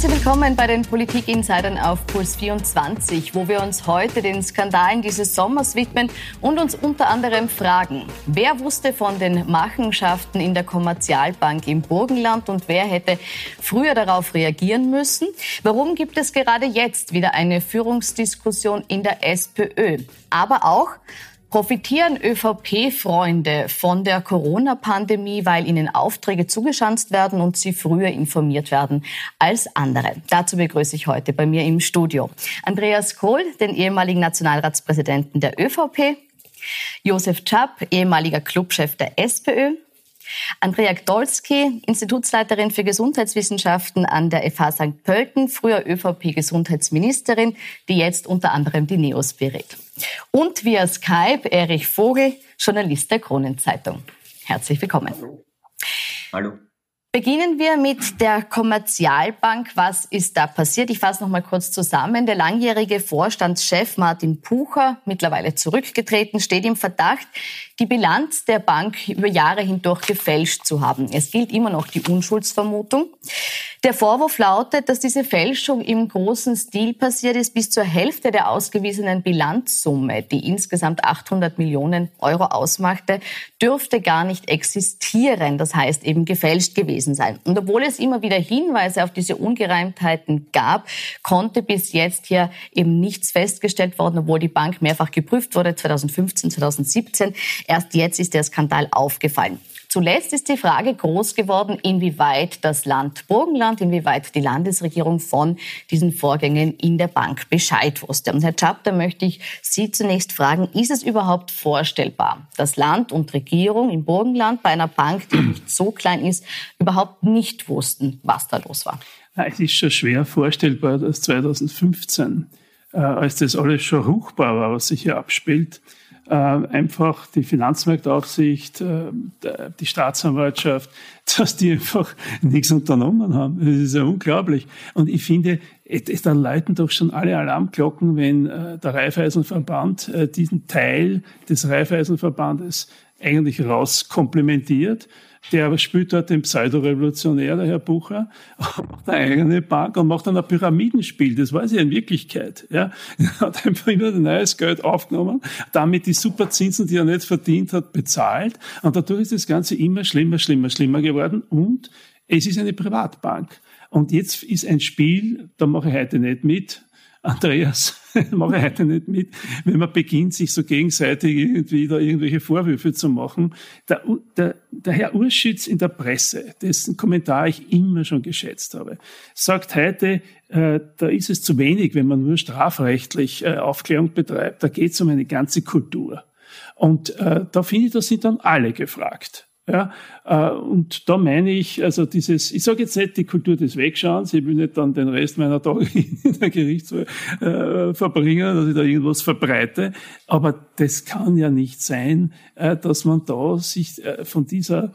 Herzlich willkommen bei den Politik-Insidern auf Puls 24, wo wir uns heute den Skandalen dieses Sommers widmen und uns unter anderem fragen, wer wusste von den Machenschaften in der Kommerzialbank im Burgenland und wer hätte früher darauf reagieren müssen? Warum gibt es gerade jetzt wieder eine Führungsdiskussion in der SPÖ? Aber auch, Profitieren ÖVP-Freunde von der Corona-Pandemie, weil ihnen Aufträge zugeschanzt werden und sie früher informiert werden als andere? Dazu begrüße ich heute bei mir im Studio Andreas Kohl, den ehemaligen Nationalratspräsidenten der ÖVP, Josef Czap, ehemaliger Clubchef der SPÖ, Andrea Gdolski, Institutsleiterin für Gesundheitswissenschaften an der FH St. Pölten, früher ÖVP-Gesundheitsministerin, die jetzt unter anderem die NEOS berät. Und via Skype Erich Vogel, Journalist der Kronenzeitung. Herzlich willkommen. Hallo. Hallo. Beginnen wir mit der Kommerzialbank. Was ist da passiert? Ich fasse noch mal kurz zusammen. Der langjährige Vorstandschef Martin Pucher, mittlerweile zurückgetreten, steht im Verdacht, die Bilanz der Bank über Jahre hindurch gefälscht zu haben. Es gilt immer noch die Unschuldsvermutung. Der Vorwurf lautet, dass diese Fälschung im großen Stil passiert ist. Bis zur Hälfte der ausgewiesenen Bilanzsumme, die insgesamt 800 Millionen Euro ausmachte, dürfte gar nicht existieren. Das heißt eben gefälscht gewesen sein. Und obwohl es immer wieder Hinweise auf diese Ungereimtheiten gab, konnte bis jetzt hier eben nichts festgestellt worden, obwohl die Bank mehrfach geprüft wurde, 2015, 2017. Erst jetzt ist der Skandal aufgefallen. Zuletzt ist die Frage groß geworden, inwieweit das Land Burgenland, inwieweit die Landesregierung von diesen Vorgängen in der Bank Bescheid wusste. Und Herr Schapp, da möchte ich Sie zunächst fragen, ist es überhaupt vorstellbar, dass Land und Regierung im Burgenland bei einer Bank, die nicht so klein ist, überhaupt nicht wussten, was da los war? Es ist schon schwer vorstellbar, dass 2015, äh, als das alles schon ruchbar war, was sich hier abspielt, einfach die Finanzmarktaufsicht, äh, die Staatsanwaltschaft, dass die einfach nichts unternommen haben. Das ist ja unglaublich. Und ich finde, da läuten doch schon alle Alarmglocken, wenn äh, der Raiffeisenverband diesen Teil des Raiffeisenverbandes eigentlich rauskomplementiert der spielt dort den Pseudorevolutionär, der Herr Bucher, macht eine eigene Bank und macht dann ein Pyramidenspiel. Das weiß ich in Wirklichkeit. Ja. Er hat einfach immer neues Geld aufgenommen, damit die Superzinsen, die er nicht verdient hat, bezahlt. Und dadurch ist das Ganze immer schlimmer, schlimmer, schlimmer geworden. Und es ist eine Privatbank. Und jetzt ist ein Spiel, da mache ich heute nicht mit, Andreas, mache ich heute nicht mit, wenn man beginnt, sich so gegenseitig irgendwie da irgendwelche Vorwürfe zu machen. Der, der, der Herr Urschütz in der Presse, dessen Kommentar ich immer schon geschätzt habe, sagt heute, äh, da ist es zu wenig, wenn man nur strafrechtlich äh, Aufklärung betreibt. Da geht es um eine ganze Kultur. Und äh, da finde ich, da sind dann alle gefragt. Ja, äh, und da meine ich, also dieses, ich sage jetzt nicht die Kultur des Wegschauens, ich will nicht dann den Rest meiner Tage in der Gerichtswahl äh, verbringen, dass ich da irgendwas verbreite, aber das kann ja nicht sein, äh, dass man da sich äh, von dieser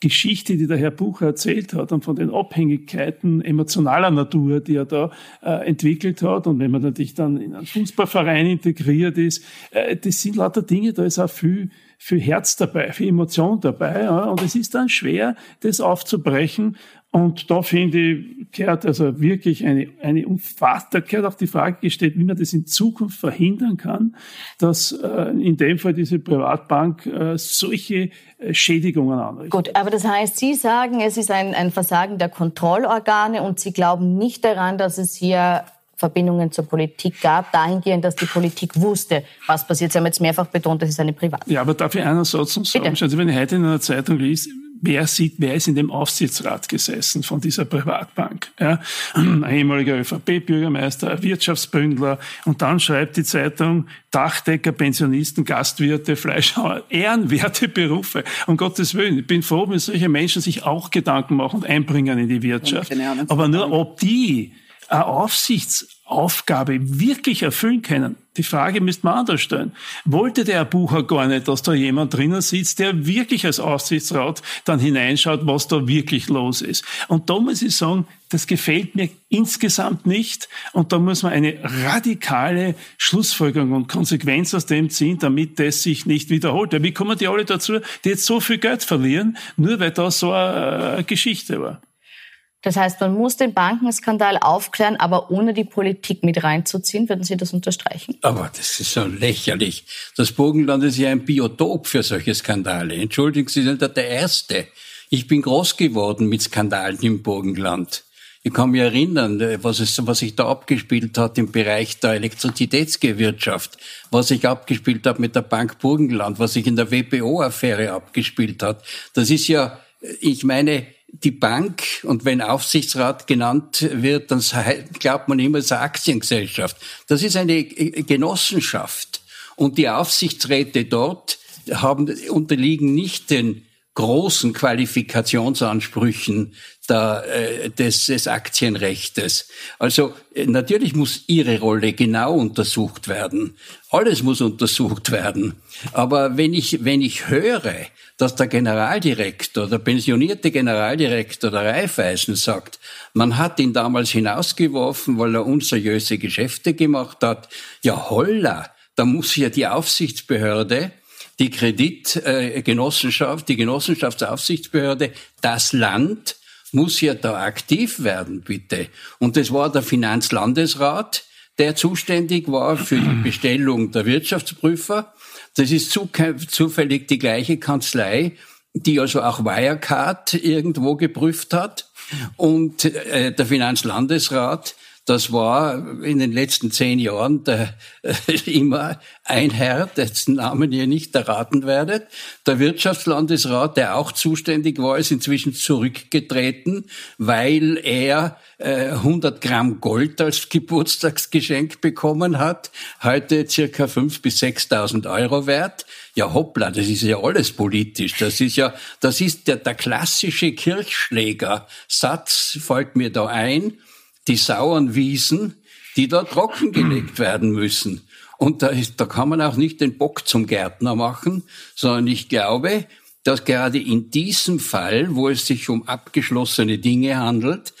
Geschichte, die der Herr Bucher erzählt hat und von den Abhängigkeiten emotionaler Natur, die er da äh, entwickelt hat. Und wenn man natürlich dann in einen Fußballverein integriert ist, äh, das sind lauter Dinge, da ist auch viel viel Herz dabei, viel Emotion dabei. Ja, und es ist dann schwer, das aufzubrechen. Und da finde ich, gehört also wirklich eine, eine umfassende, da gehört auch die Frage gestellt, wie man das in Zukunft verhindern kann, dass äh, in dem Fall diese Privatbank äh, solche äh, Schädigungen anrichtet. Gut, aber das heißt, Sie sagen, es ist ein, ein Versagen der Kontrollorgane und Sie glauben nicht daran, dass es hier Verbindungen zur Politik gab, dahingehend, dass die Politik wusste, was passiert. Sie haben jetzt mehrfach betont, das ist eine Private. Ja, aber darf ich einen Satz noch sagen? Also wenn ich heute in einer Zeitung liest, wer sieht, wer ist in dem Aufsichtsrat gesessen von dieser Privatbank? Ja, ein ehemaliger ÖVP-Bürgermeister, Wirtschaftsbündler und dann schreibt die Zeitung Dachdecker, Pensionisten, Gastwirte, Fleischhauer, ehrenwerte Berufe. Um Gottes Willen, ich bin froh, wenn solche Menschen sich auch Gedanken machen und einbringen in die Wirtschaft. Aber nur ob die Aufsichtsaufgabe wirklich erfüllen können, die Frage müsste man anders stellen. Wollte der Bucher gar nicht, dass da jemand drinnen sitzt, der wirklich als Aufsichtsrat dann hineinschaut, was da wirklich los ist? Und da muss ich sagen, das gefällt mir insgesamt nicht. Und da muss man eine radikale Schlussfolgerung und Konsequenz aus dem ziehen, damit das sich nicht wiederholt. Wie kommen die alle dazu, die jetzt so viel Geld verlieren, nur weil da so eine Geschichte war? Das heißt, man muss den Bankenskandal aufklären, aber ohne die Politik mit reinzuziehen. Würden Sie das unterstreichen? Aber das ist so lächerlich. Das Burgenland ist ja ein Biotop für solche Skandale. Entschuldigen Sie, sind da der Erste. Ich bin groß geworden mit Skandalen im Burgenland. Ich kann mich erinnern, was, es, was sich da abgespielt hat im Bereich der Elektrizitätsgewirtschaft, was sich abgespielt hat mit der Bank Burgenland, was sich in der WPO-Affäre abgespielt hat. Das ist ja, ich meine, die Bank, und wenn Aufsichtsrat genannt wird, dann glaubt man immer, es ist eine Aktiengesellschaft. Das ist eine Genossenschaft. Und die Aufsichtsräte dort haben, unterliegen nicht den großen Qualifikationsansprüchen der, äh, des, des Aktienrechtes. Also äh, natürlich muss ihre Rolle genau untersucht werden. Alles muss untersucht werden. Aber wenn ich, wenn ich höre, dass der Generaldirektor, der pensionierte Generaldirektor der Raiffeisen sagt, man hat ihn damals hinausgeworfen, weil er unseriöse Geschäfte gemacht hat, ja holla, da muss ja die Aufsichtsbehörde die Kreditgenossenschaft, die Genossenschaftsaufsichtsbehörde, das Land muss ja da aktiv werden, bitte. Und das war der Finanzlandesrat, der zuständig war für die Bestellung der Wirtschaftsprüfer. Das ist zufällig die gleiche Kanzlei, die also auch Wirecard irgendwo geprüft hat. Und äh, der Finanzlandesrat das war in den letzten zehn Jahren der, äh, immer ein Herr, dessen Namen ihr nicht erraten werdet. Der Wirtschaftslandesrat, der auch zuständig war, ist inzwischen zurückgetreten, weil er äh, 100 Gramm Gold als Geburtstagsgeschenk bekommen hat, heute circa 5.000 bis 6.000 Euro wert. Ja, hoppla, das ist ja alles politisch. Das ist ja, das ist der, der klassische Kirchschläger-Satz, fällt mir da ein die sauren Wiesen, die da trockengelegt werden müssen. Und da, ist, da kann man auch nicht den Bock zum Gärtner machen, sondern ich glaube, dass gerade in diesem Fall, wo es sich um abgeschlossene Dinge handelt,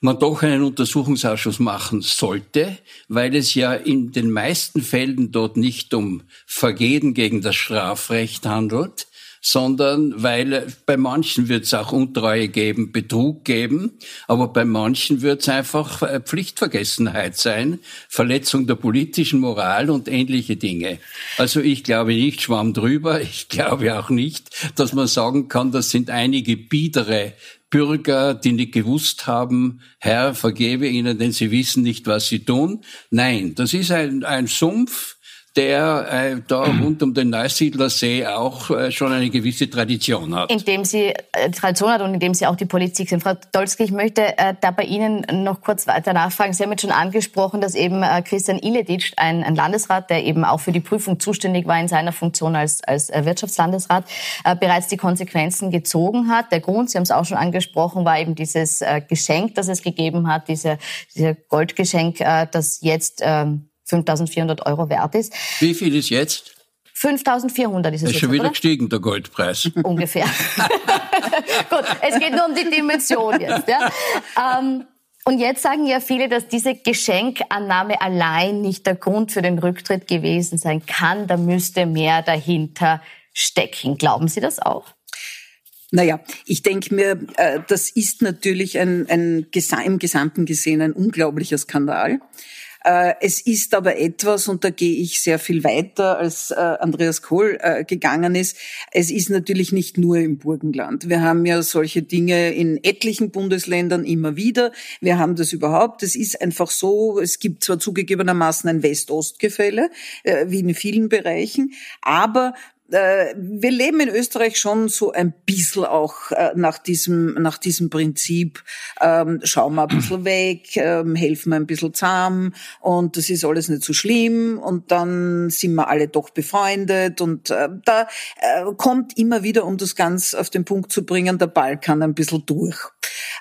man doch einen Untersuchungsausschuss machen sollte, weil es ja in den meisten Fällen dort nicht um Vergehen gegen das Strafrecht handelt, sondern weil bei manchen wird es auch Untreue geben, Betrug geben, aber bei manchen wird es einfach äh, Pflichtvergessenheit sein, Verletzung der politischen Moral und ähnliche Dinge. Also ich glaube nicht Schwamm drüber, ich glaube auch nicht, dass man sagen kann, das sind einige biedere Bürger, die nicht gewusst haben, Herr, vergebe ihnen, denn sie wissen nicht, was sie tun. Nein, das ist ein, ein Sumpf, der äh, da rund um den Neusiedlersee auch äh, schon eine gewisse Tradition hat. Indem sie äh, Tradition hat und indem sie auch die Politik sind. Frau Dolski, ich möchte äh, da bei Ihnen noch kurz weiter nachfragen. Sie haben jetzt schon angesprochen, dass eben äh, Christian Iledic, ein, ein Landesrat, der eben auch für die Prüfung zuständig war in seiner Funktion als, als äh, Wirtschaftslandesrat, äh, bereits die Konsequenzen gezogen hat. Der Grund, Sie haben es auch schon angesprochen, war eben dieses äh, Geschenk, das es gegeben hat, diese, diese Goldgeschenk, äh, das jetzt äh, 5.400 Euro wert ist. Wie viel ist jetzt? 5.400 ist es ist jetzt, schon wieder oder? gestiegen, der Goldpreis. Ungefähr. Gut, es geht nur um die Dimension jetzt. Ja. Ähm, und jetzt sagen ja viele, dass diese Geschenkannahme allein nicht der Grund für den Rücktritt gewesen sein kann. Da müsste mehr dahinter stecken. Glauben Sie das auch? Naja, ich denke mir, äh, das ist natürlich ein, ein, im Gesamten gesehen ein unglaublicher Skandal. Äh, es ist aber etwas, und da gehe ich sehr viel weiter, als äh, Andreas Kohl äh, gegangen ist. Es ist natürlich nicht nur im Burgenland. Wir haben ja solche Dinge in etlichen Bundesländern immer wieder. Wir haben das überhaupt. Es ist einfach so, es gibt zwar zugegebenermaßen ein West-Ost-Gefälle, wie in vielen Bereichen, aber wir leben in Österreich schon so ein bisschen auch äh, nach diesem nach diesem Prinzip ähm, schauen wir ein bisschen weg, ähm, helfen wir ein bisschen zahm und das ist alles nicht so schlimm und dann sind wir alle doch befreundet und äh, da äh, kommt immer wieder, um das ganz auf den Punkt zu bringen, der Balkan ein bisschen durch.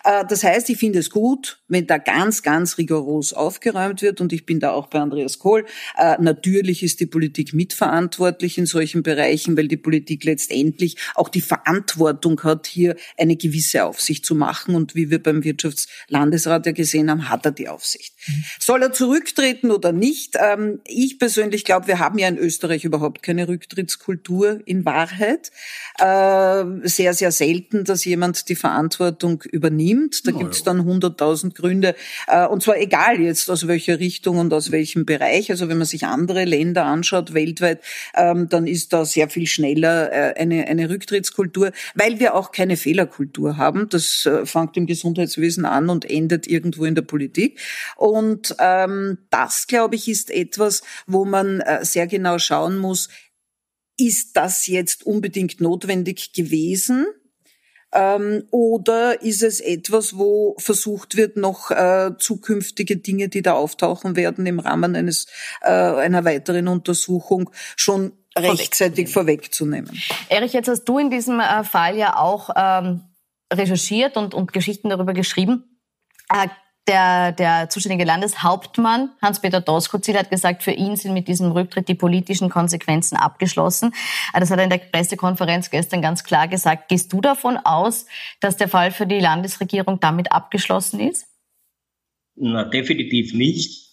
Äh, das heißt, ich finde es gut, wenn da ganz, ganz rigoros aufgeräumt wird und ich bin da auch bei Andreas Kohl. Äh, natürlich ist die Politik mitverantwortlich in solchen Bereichen weil die Politik letztendlich auch die Verantwortung hat, hier eine gewisse Aufsicht zu machen. Und wie wir beim Wirtschaftslandesrat ja gesehen haben, hat er die Aufsicht. Mhm. Soll er zurücktreten oder nicht? Ähm, ich persönlich glaube, wir haben ja in Österreich überhaupt keine Rücktrittskultur in Wahrheit. Äh, sehr, sehr selten, dass jemand die Verantwortung übernimmt. Da oh, gibt's dann hunderttausend Gründe. Äh, und zwar egal jetzt aus welcher Richtung und aus welchem Bereich. Also wenn man sich andere Länder anschaut weltweit, ähm, dann ist da sehr viel schneller äh, eine, eine Rücktrittskultur, weil wir auch keine Fehlerkultur haben. Das äh, fängt im Gesundheitswesen an und endet irgendwo in der Politik. Und ähm, das, glaube ich, ist etwas, wo man sehr genau schauen muss, ist das jetzt unbedingt notwendig gewesen? Ähm, oder ist es etwas, wo versucht wird, noch äh, zukünftige Dinge, die da auftauchen werden im Rahmen eines äh, einer weiteren Untersuchung, schon rechtzeitig vorwegzunehmen? Erich, jetzt hast du in diesem äh, Fall ja auch ähm, recherchiert und, und Geschichten darüber geschrieben. Äh, der, der zuständige Landeshauptmann Hans-Peter Doskozil hat gesagt, für ihn sind mit diesem Rücktritt die politischen Konsequenzen abgeschlossen. Ah, das hat er in der Pressekonferenz gestern ganz klar gesagt. Gehst du davon aus, dass der Fall für die Landesregierung damit abgeschlossen ist? Na, definitiv nicht.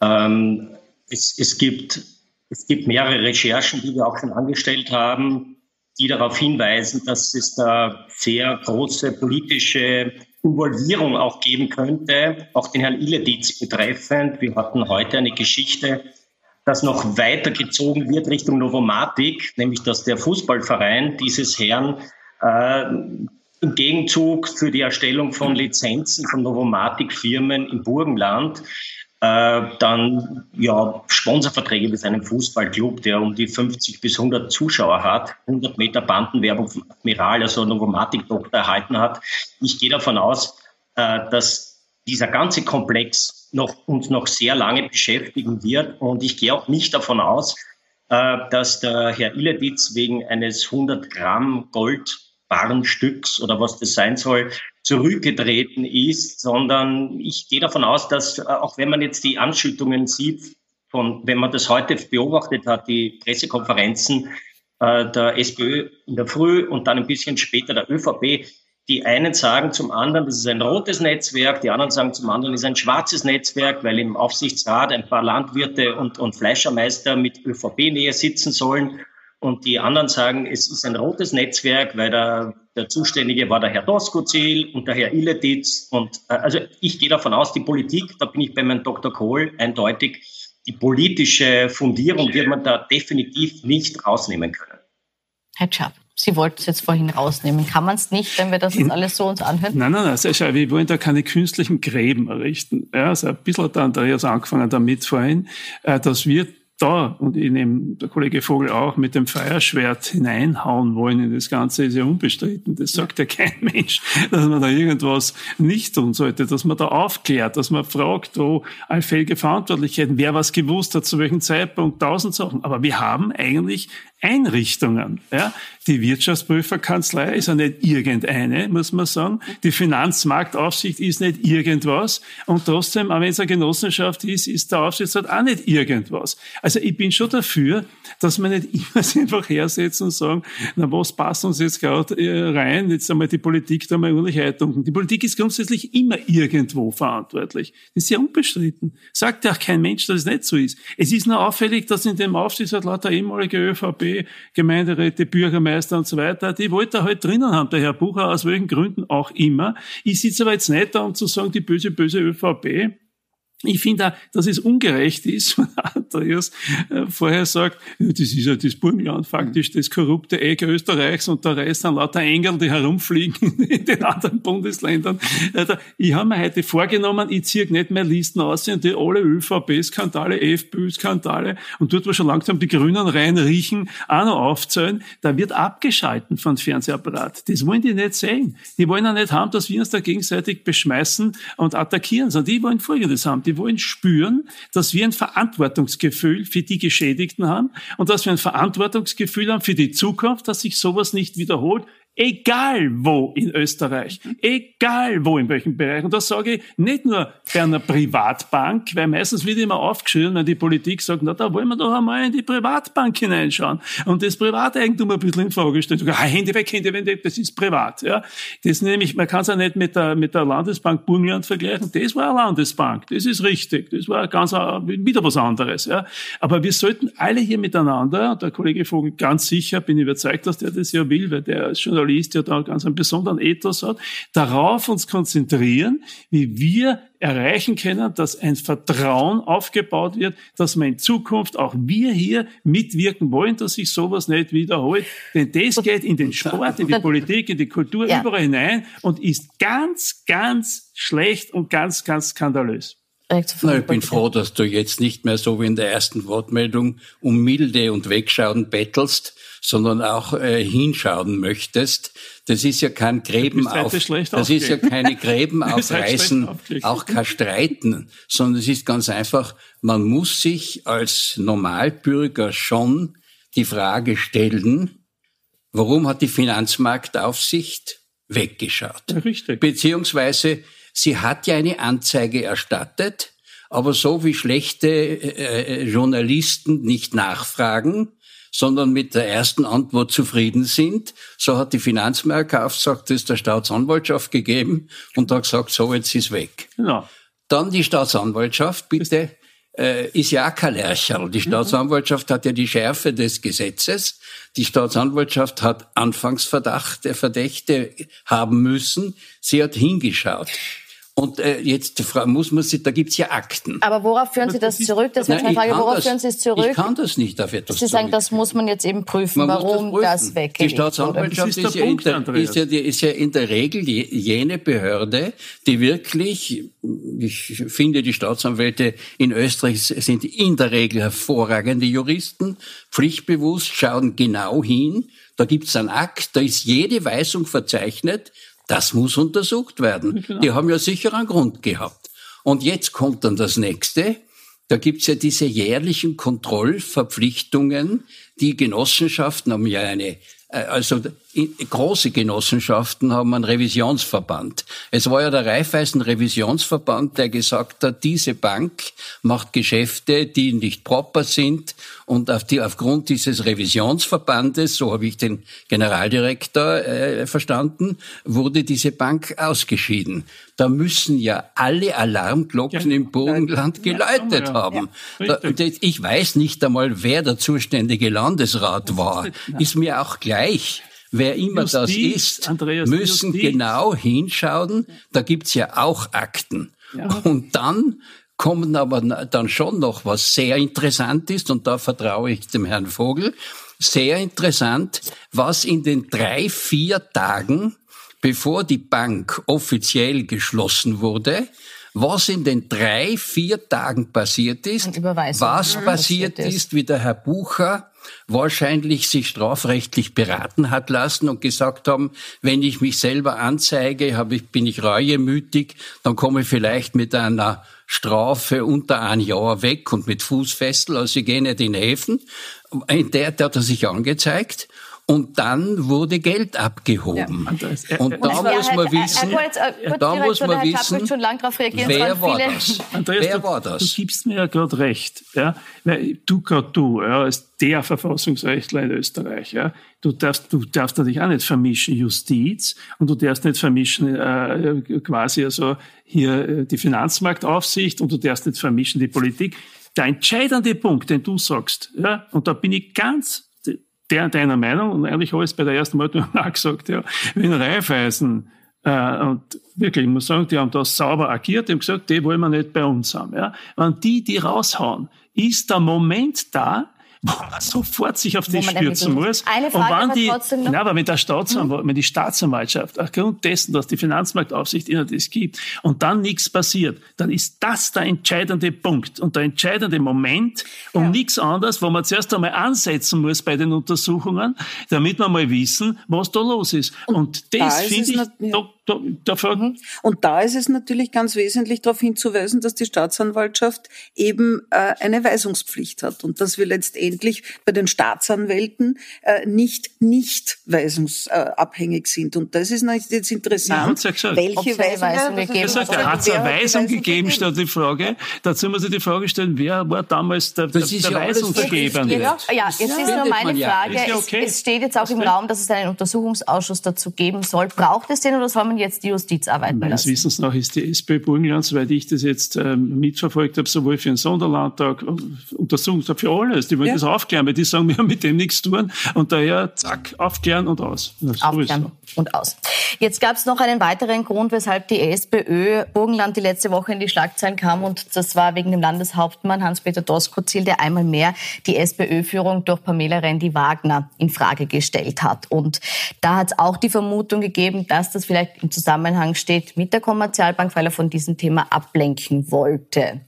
Ähm, es, es, gibt, es gibt mehrere Recherchen, die wir auch schon angestellt haben, die darauf hinweisen, dass es da sehr große politische Involvierung auch geben könnte, auch den Herrn Illeditz betreffend. Wir hatten heute eine Geschichte, dass noch weitergezogen wird Richtung Novomatic, nämlich dass der Fußballverein dieses Herrn äh, im Gegenzug für die Erstellung von Lizenzen von Novomatic-Firmen im Burgenland dann ja Sponsorverträge mit einem Fußballclub, der um die 50 bis 100 Zuschauer hat, 100 Meter Bandenwerbung vom Admiral, also Novomatic-Doktor erhalten hat. Ich gehe davon aus, äh, dass dieser ganze Komplex noch, uns noch sehr lange beschäftigen wird. Und ich gehe auch nicht davon aus, äh, dass der Herr Illeditz wegen eines 100 Gramm Goldbarrenstücks oder was das sein soll, zurückgetreten ist, sondern ich gehe davon aus, dass äh, auch wenn man jetzt die Anschüttungen sieht, von, wenn man das heute beobachtet hat, die Pressekonferenzen äh, der SPÖ in der Früh und dann ein bisschen später der ÖVP, die einen sagen zum anderen, das ist ein rotes Netzwerk, die anderen sagen zum anderen, das ist ein schwarzes Netzwerk, weil im Aufsichtsrat ein paar Landwirte und, und Fleischermeister mit ÖVP-Nähe sitzen sollen und die anderen sagen, es ist ein rotes Netzwerk, weil der, der Zuständige war der Herr Doskozil und der Herr Illetitz. Und äh, also ich gehe davon aus, die Politik, da bin ich bei meinem Dr. Kohl eindeutig, die politische Fundierung wird man da definitiv nicht rausnehmen können. Herr Schapp. Sie wollten es jetzt vorhin rausnehmen. Kann man es nicht, wenn wir das jetzt alles so uns anhören? Nein, nein, nein. Also, wir wollen da keine künstlichen Gräben errichten. Ja, also ein bisschen hat der Andreas angefangen damit vorhin, äh, dass wir da, und ich nehme der Kollege Vogel auch, mit dem Feuerschwert hineinhauen wollen in das Ganze, ist ja unbestritten. Das sagt ja kein Mensch, dass man da irgendwas nicht tun sollte, dass man da aufklärt, dass man fragt, wo allfällige Verantwortlichkeiten, wer was gewusst hat, zu welchem Zeitpunkt, tausend Sachen. Aber wir haben eigentlich Einrichtungen. Ja? Die Wirtschaftsprüferkanzlei ist ja nicht irgendeine, muss man sagen. Die Finanzmarktaufsicht ist nicht irgendwas. Und trotzdem, auch wenn es eine Genossenschaft ist, ist der Aufsichtsrat auch nicht irgendwas. Also ich bin schon dafür, dass man nicht immer einfach hersetzen und sagen, na was passt uns jetzt gerade äh, rein, jetzt einmal die Politik da mal ordentlich Heitung. Die Politik ist grundsätzlich immer irgendwo verantwortlich. Das ist ja unbestritten. Sagt ja auch kein Mensch, dass es nicht so ist. Es ist nur auffällig, dass in dem Aufsichtsrat lauter ehemalige ÖVP Gemeinderäte, Bürgermeister und so weiter, die wollte er halt drinnen haben, der Herr Bucher, aus welchen Gründen auch immer. Ich sitze aber jetzt nicht da, um zu sagen, die böse, böse ÖVP ich finde auch, dass es ungerecht ist, wenn Andreas äh, vorher sagt, das ist ja das Burgenland faktisch das korrupte Eck Österreichs und der Rest sind lauter Engel, die herumfliegen in den anderen Bundesländern. Also, ich habe mir heute vorgenommen, ich ziehe nicht mehr Listen aus, die alle ÖVP-Skandale, FPÖ-Skandale und dort, wo schon langsam die Grünen reinriechen, auch noch aufzählen. Da wird abgeschalten von Fernsehapparat. Das wollen die nicht sehen. Die wollen auch nicht haben, dass wir uns da gegenseitig beschmeißen und attackieren, sondern die wollen Folgendes haben. Die wir wollen spüren, dass wir ein Verantwortungsgefühl für die Geschädigten haben und dass wir ein Verantwortungsgefühl haben für die Zukunft, dass sich sowas nicht wiederholt Egal wo in Österreich, egal wo in welchem Bereich. Und das sage ich nicht nur bei einer Privatbank, weil meistens wird immer aufgeschrieben, wenn die Politik sagt, na, da wollen wir doch einmal in die Privatbank hineinschauen und das Privateigentum ein bisschen in Frage stellen. Ah, Hände weg, Hände weg, das ist privat. Ja. Das nämlich, man kann es ja nicht mit der, mit der Landesbank Burgenland vergleichen. Das war eine Landesbank. Das ist richtig. Das war ganz, wieder was anderes. Ja. Aber wir sollten alle hier miteinander, der Kollege Vogel ganz sicher, bin überzeugt, dass der das ja will, weil der ist schon Journalist ja da ganz einen besonderen Ethos hat, darauf uns konzentrieren, wie wir erreichen können, dass ein Vertrauen aufgebaut wird, dass wir in Zukunft auch wir hier mitwirken wollen, dass sich sowas nicht wiederholt. Denn das geht in den Sport, in die Politik, in die Kultur, ja. überall hinein und ist ganz, ganz schlecht und ganz, ganz skandalös. Na, ich bin froh, dass du jetzt nicht mehr so wie in der ersten Wortmeldung um Milde und Wegschauen bettelst, sondern auch äh, hinschauen möchtest. Das ist ja kein Gräben auf, das ist ja keine Gräben aufreißen, auch kein Streiten, sondern es ist ganz einfach, man muss sich als Normalbürger schon die Frage stellen, warum hat die Finanzmarktaufsicht weggeschaut? Ja, richtig. Beziehungsweise sie hat ja eine Anzeige erstattet, aber so wie schlechte äh, äh Journalisten nicht nachfragen, sondern mit der ersten Antwort zufrieden sind. So hat die Finanzmarktaufsicht das der Staatsanwaltschaft gegeben und da gesagt, so jetzt ist weg. Genau. Dann die Staatsanwaltschaft, bitte, äh, ist ja auch kein Lärcherl. Die mhm. Staatsanwaltschaft hat ja die Schärfe des Gesetzes. Die Staatsanwaltschaft hat Anfangsverdacht der Verdächte haben müssen. Sie hat hingeschaut. Und äh, jetzt muss man sich, da gibt's ja Akten. Aber worauf führen Sie das zurück? Das wäre meine Frage. Worauf das, führen Sie es zurück? Ich kann das nicht auf etwas Sie sagen, das muss man jetzt eben prüfen, man warum das, das weggeht. Die Staatsanwaltschaft ist, ist, ja Punkt, der, ist, ja, ist, ja in der Regel die, jene Behörde, die wirklich, ich finde, die Staatsanwälte in Österreich sind in der Regel hervorragende Juristen, pflichtbewusst, schauen genau hin. Da gibt's einen Akt, da ist jede Weisung verzeichnet das muss untersucht werden. Genau. Die haben ja sicher einen Grund gehabt. Und jetzt kommt dann das nächste. Da gibt's ja diese jährlichen Kontrollverpflichtungen. Die Genossenschaften haben ja eine äh, also große Genossenschaften haben einen Revisionsverband. Es war ja der Raiffeisen Revisionsverband, der gesagt hat, diese Bank macht Geschäfte, die nicht proper sind und auf die, aufgrund dieses Revisionsverbandes, so habe ich den Generaldirektor äh, verstanden, wurde diese Bank ausgeschieden. Da müssen ja alle Alarmglocken ja, im Burgenland geläutet ja, haben. Ja, ich weiß nicht einmal, wer der zuständige Landesrat war. Ist mir auch gleich wer immer Justiz, das ist, Andreas, müssen Justiz. genau hinschauen. Da gibt's ja auch Akten. Ja. Und dann kommen aber dann schon noch, was sehr interessant ist, und da vertraue ich dem Herrn Vogel, sehr interessant, was in den drei, vier Tagen, bevor die Bank offiziell geschlossen wurde, was in den drei, vier Tagen passiert ist, was passiert ist, wie der Herr Bucher wahrscheinlich sich strafrechtlich beraten hat lassen und gesagt haben, wenn ich mich selber anzeige, habe ich, bin ich reuemütig, dann komme ich vielleicht mit einer Strafe unter ein Jahr weg und mit Fußfessel, also ich gehe nicht in Häfen. In der, der hat er sich angezeigt und dann wurde Geld abgehoben. Ja. Und, und da muss man wissen, da muss man wissen, wer war das? Andreas, wer war das? Du gibst mir ja gerade recht, ja, du gerade du, ja, als der Verfassungsrechtler in Österreich, ja, du darfst, du darfst natürlich auch nicht vermischen Justiz und du darfst nicht vermischen äh, quasi also hier äh, die Finanzmarktaufsicht und du darfst nicht vermischen die Politik. Der entscheidende Punkt, den du sagst, ja, und da bin ich ganz der deiner Meinung, und eigentlich habe ich es bei der ersten Mal auch gesagt, ja, wenn Raiffeisen, äh, und wirklich, ich muss sagen, die haben das sauber agiert, die haben gesagt, die wollen wir nicht bei uns haben. Ja. Wenn die die raushauen, ist der Moment da, sofort sich auf die stürzen muss. Eine Frage und wenn die, trotzdem noch. Na, aber wenn, der Staatsanwalt, mhm. wenn die Staatsanwaltschaft aufgrund dessen, dass die Finanzmarktaufsicht ihnen das gibt und dann nichts passiert, dann ist das der entscheidende Punkt und der entscheidende Moment um ja. nichts anderes, wo man zuerst einmal ansetzen muss bei den Untersuchungen, damit wir mal wissen, was da los ist. Und, und das da finde ich, ja. Da da, dafür. Mhm. Und da ist es natürlich ganz wesentlich darauf hinzuweisen, dass die Staatsanwaltschaft eben äh, eine Weisungspflicht hat und dass wir letztendlich bei den Staatsanwälten äh, nicht nicht weisungsabhängig sind. Und das ist jetzt interessant, ja, ja welche Weisung gegeben hat. Er hat eine Weisung gegeben, statt die Frage. Dazu muss ich die Frage stellen, wer war damals der, der, der ja Weisungsgebende? Ja, jetzt ist nur meine Frage. Okay. Es, es, steht jetzt auch im Raum, dass es einen Untersuchungsausschuss dazu geben soll. Braucht es den oder soll man jetzt die Justiz arbeiten Meines? Wissens nach ist die SP Burgenland, soweit ich das jetzt ähm, mitverfolgt habe, sowohl für den Sonderlandtag, äh, Untersuchungsausschuss für alles. Die wollen ja. das aufklären, weil die sagen, wir haben mit dem nichts zu tun. Und daher, zack, aufklären und aus. Aufklären und aus. Jetzt gab es noch einen weiteren Grund, weshalb die SPÖ Burgenland die letzte Woche in die Schlagzeilen kam. Und das war wegen dem Landeshauptmann Hans-Peter Doskozil, der einmal mehr die SPÖ-Führung durch Pamela Rendi-Wagner in Frage gestellt hat. Und da hat es auch die Vermutung gegeben, dass das vielleicht im Zusammenhang steht mit der Kommerzialbank, weil er von diesem Thema ablenken wollte.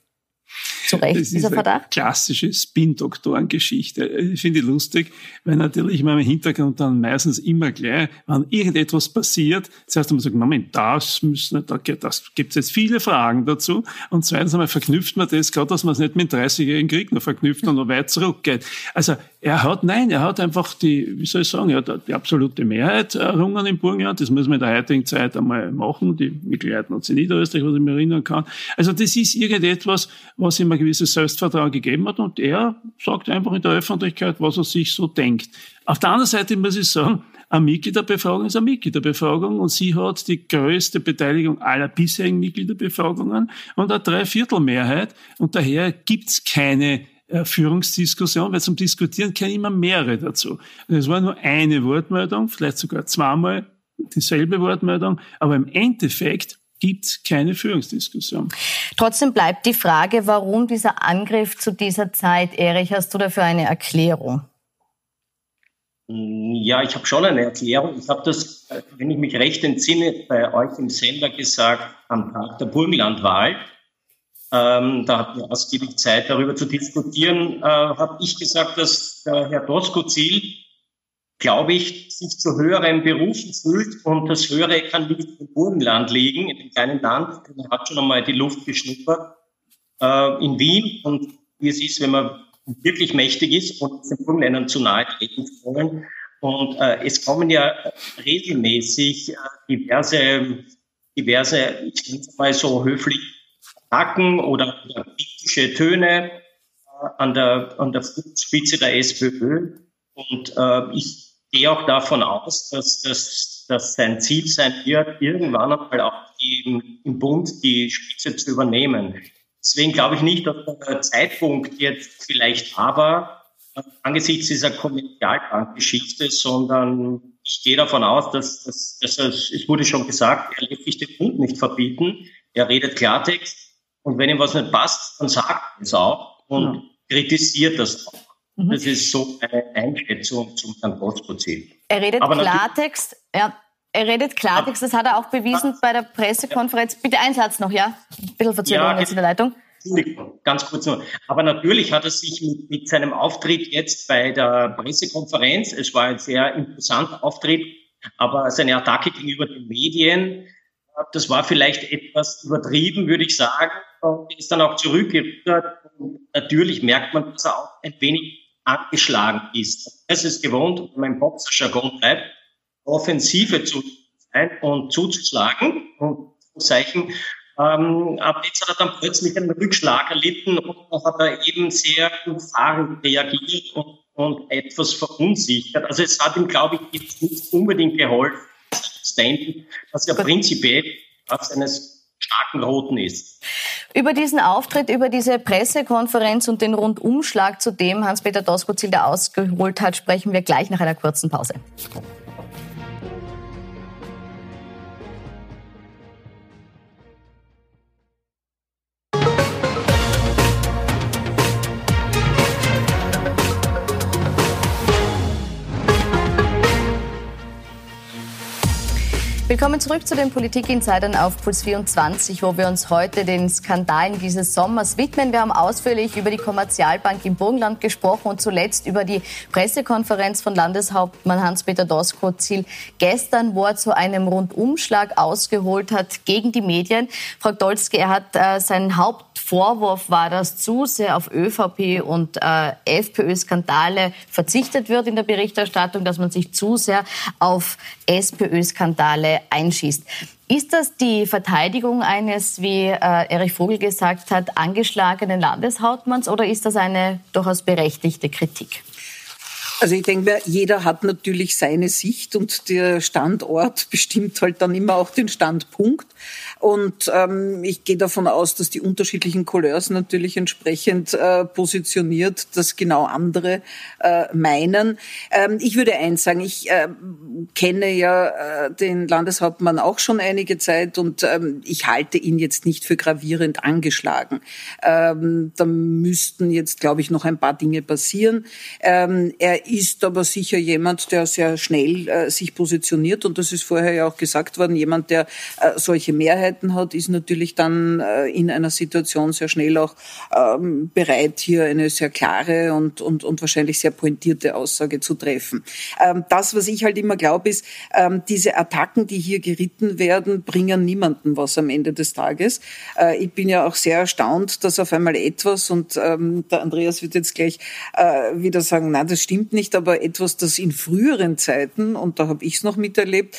Zu Recht, das dieser ist Verdacht? Eine klassische Spin-Doktoren-Geschichte. Ich finde ich lustig, weil natürlich in meinem Hintergrund dann meistens immer gleich, wenn irgendetwas passiert, zuerst einmal sagt, Moment, das müssen, da, das gibt es jetzt viele Fragen dazu. Und zweitens einmal verknüpft man das, gerade dass man es nicht mit dem 30-jährigen Krieg noch verknüpft und noch weit zurückgeht. Also er hat, nein, er hat einfach die, wie soll ich sagen, er hat die absolute Mehrheit errungen im Burgenland. Das muss man in der heutigen Zeit einmal machen. Die Mitglieder hat sie Niederösterreich, was ich mir erinnern kann. Also das ist irgendetwas, was ihm ein gewisses Selbstvertrauen gegeben hat und er sagt einfach in der Öffentlichkeit, was er sich so denkt. Auf der anderen Seite muss ich sagen, eine Mitgliederbefragung ist eine Mitgliederbefragung und sie hat die größte Beteiligung aller bisherigen Mitgliederbefragungen und eine Dreiviertelmehrheit und daher gibt's keine äh, Führungsdiskussion, weil zum Diskutieren kennen immer mehrere dazu. Es war nur eine Wortmeldung, vielleicht sogar zweimal dieselbe Wortmeldung, aber im Endeffekt gibt keine Führungsdiskussion. Trotzdem bleibt die Frage, warum dieser Angriff zu dieser Zeit? Erich, hast du dafür eine Erklärung? Ja, ich habe schon eine Erklärung. Ich habe das, wenn ich mich recht entsinne, bei euch im Sender gesagt am Tag der Burgenlandwahl. Ähm, da hatten wir ausgiebig Zeit, darüber zu diskutieren. Äh, habe ich gesagt, dass der Herr Doskozil glaube ich, sich zu höheren Berufen fühlt. Und das Höhere kann nicht im Burgenland liegen, in einem kleinen Land. Er hat schon einmal die Luft geschnuppert äh, in Wien. Und wie es ist, wenn man wirklich mächtig ist und den Burgenländern zu nahe treten zu wollen. Und äh, es kommen ja regelmäßig äh, diverse, diverse, ich nenne es mal so höflich, Attacken oder, oder kritische Töne äh, an der, an der Spitze der SPÖ. Und äh, ich gehe auch davon aus, dass, dass, dass sein Ziel sein wird, irgendwann einmal auch die, im Bund die Spitze zu übernehmen. Deswegen glaube ich nicht, dass der Zeitpunkt jetzt vielleicht aber äh, angesichts dieser Kommerzialbankgeschichte, sondern ich gehe davon aus, dass, dass, dass er, es wurde schon gesagt, er lässt sich den Bund nicht verbieten. Er redet Klartext und wenn ihm was nicht passt, dann sagt er es auch und ja. kritisiert das auch. Mhm. Das ist so eine Einschätzung zum Herrn Postprozess. Er redet Aber Klartext, ja. Er redet Klartext, das hat er auch bewiesen bei der Pressekonferenz. Bitte ein Satz noch, ja? Ein bisschen Verzögerung ja, jetzt in der Leitung. Ganz kurz nur. Aber natürlich hat er sich mit, mit seinem Auftritt jetzt bei der Pressekonferenz, es war ein sehr interessanter Auftritt, aber seine Attacke gegenüber den Medien, das war vielleicht etwas übertrieben, würde ich sagen. Und ist dann auch zurückgerudert. Und natürlich merkt man, dass er auch ein wenig angeschlagen ist. Es ist gewohnt, wenn man im Boxerjargon bleibt, Offensive zu sein und zuzuschlagen und Zeichen. Ähm, aber jetzt hat er dann plötzlich einen Rückschlag erlitten und dann hat er eben sehr umfahren reagiert und, und etwas verunsichert. Also es hat ihm, glaube ich, jetzt nicht unbedingt geholfen, dass er prinzipiell was eines starken Roten ist. Über diesen Auftritt, über diese Pressekonferenz und den Rundumschlag, zu dem Hans-Peter Doskozil da ausgeholt hat, sprechen wir gleich nach einer kurzen Pause. Willkommen zurück zu den Politik-Insidern auf Puls 24, wo wir uns heute den Skandalen dieses Sommers widmen. Wir haben ausführlich über die Kommerzialbank im Burgenland gesprochen und zuletzt über die Pressekonferenz von Landeshauptmann Hans-Peter Doskozil gestern, wo er zu einem Rundumschlag ausgeholt hat gegen die Medien. Frau Dolzke, er hat äh, seinen Hauptvorwurf war, dass zu sehr auf ÖVP und äh, FPÖ-Skandale verzichtet wird in der Berichterstattung, dass man sich zu sehr auf SPÖ-Skandale einschießt. Ist das die Verteidigung eines, wie äh, Erich Vogel gesagt hat, angeschlagenen Landeshauptmanns oder ist das eine durchaus berechtigte Kritik? Also ich denke jeder hat natürlich seine Sicht und der Standort bestimmt halt dann immer auch den Standpunkt. Und ähm, ich gehe davon aus, dass die unterschiedlichen Couleurs natürlich entsprechend äh, positioniert, dass genau andere äh, meinen. Ähm, ich würde eins sagen, ich äh, kenne ja äh, den Landeshauptmann auch schon einige Zeit und ähm, ich halte ihn jetzt nicht für gravierend angeschlagen. Ähm, da müssten jetzt, glaube ich, noch ein paar Dinge passieren. Ähm, er ist aber sicher jemand, der sehr schnell äh, sich positioniert und das ist vorher ja auch gesagt worden, jemand, der äh, solche Mehrheit Möglichkeiten hat, ist natürlich dann äh, in einer Situation sehr schnell auch ähm, bereit, hier eine sehr klare und, und, und wahrscheinlich sehr pointierte Aussage zu treffen. Ähm, das, was ich halt immer glaube, ist, ähm, diese Attacken, die hier geritten werden, bringen niemandem was am Ende des Tages. Äh, ich bin ja auch sehr erstaunt, dass auf einmal etwas, und der Andreas wird jetzt gleich äh, wieder sagen, nein, das stimmt nicht, aber etwas, das in früheren Zeiten, und da habe ich es noch miterlebt,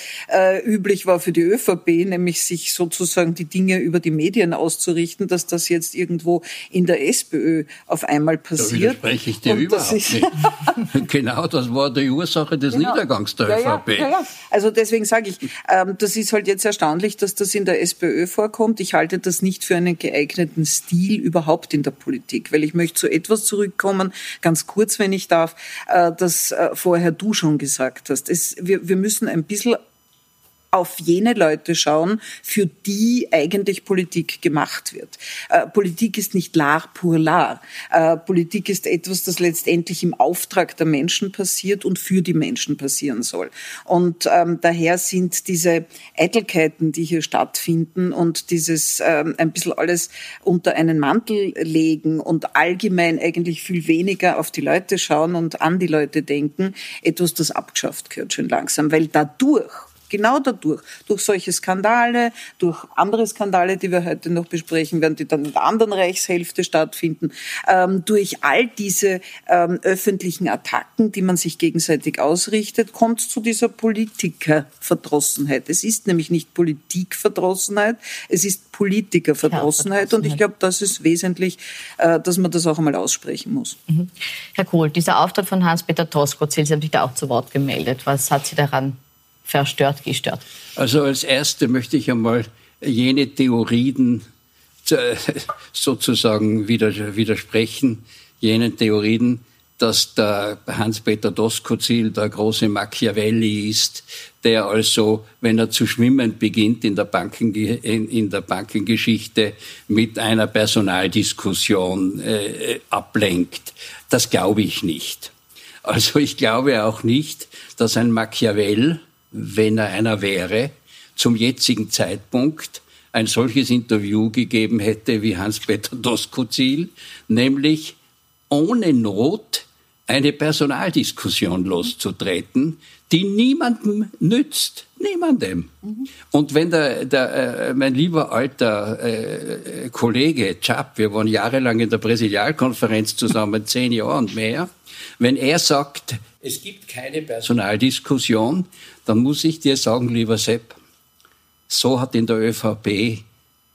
üblich war für die ÖVP, nämlich sich sozusagen sozusagen die Dinge über die Medien auszurichten, dass das jetzt irgendwo in der SPÖ auf einmal passiert. Da widerspreche ich dir Und überhaupt nicht. genau, das war die Ursache des genau. Niedergangs der ja, ÖVP. Ja, ja. Also deswegen sage ich, ähm, das ist halt jetzt erstaunlich, dass das in der SPÖ vorkommt. Ich halte das nicht für einen geeigneten Stil überhaupt in der Politik, weil ich möchte zu etwas zurückkommen, ganz kurz, wenn ich darf, äh, das äh, vorher du schon gesagt hast. Es, wir, wir müssen ein bisschen auf jene Leute schauen, für die eigentlich Politik gemacht wird. Äh, Politik ist nicht l'art pour l'art. Äh, Politik ist etwas, das letztendlich im Auftrag der Menschen passiert und für die Menschen passieren soll. Und ähm, daher sind diese Eitelkeiten, die hier stattfinden und dieses ähm, ein bisschen alles unter einen Mantel legen und allgemein eigentlich viel weniger auf die Leute schauen und an die Leute denken, etwas, das abgeschafft gehört schon langsam, weil dadurch Genau dadurch, durch solche Skandale, durch andere Skandale, die wir heute noch besprechen werden, die dann in der anderen Reichshälfte stattfinden, ähm, durch all diese ähm, öffentlichen Attacken, die man sich gegenseitig ausrichtet, kommt es zu dieser Politikerverdrossenheit. Es ist nämlich nicht Politikverdrossenheit, es ist Politikerverdrossenheit und ich glaube, das ist wesentlich, äh, dass man das auch einmal aussprechen muss. Mhm. Herr Kohl, dieser Auftritt von Hans-Peter Tosco, Sie haben sich da auch zu Wort gemeldet. Was hat Sie daran verstört, gestört? Also als Erste möchte ich einmal jene Theorien äh, sozusagen widersprechen, jenen Theorien, dass der Hans-Peter Doskozil der große Machiavelli ist, der also, wenn er zu schwimmen beginnt in der, Banken, in, der Bankengeschichte, mit einer Personaldiskussion äh, ablenkt. Das glaube ich nicht. Also ich glaube auch nicht, dass ein Machiavel wenn er einer wäre, zum jetzigen Zeitpunkt ein solches Interview gegeben hätte wie Hans-Peter Doskozil, nämlich ohne Not eine Personaldiskussion loszutreten, die niemandem nützt. Niemandem. Mhm. Und wenn der, der äh, mein lieber alter äh, Kollege Chapp, wir waren jahrelang in der Präsidialkonferenz zusammen, zehn Jahre und mehr, wenn er sagt, es gibt keine Personaldiskussion, dann muss ich dir sagen, lieber Sepp, so hat in der ÖVP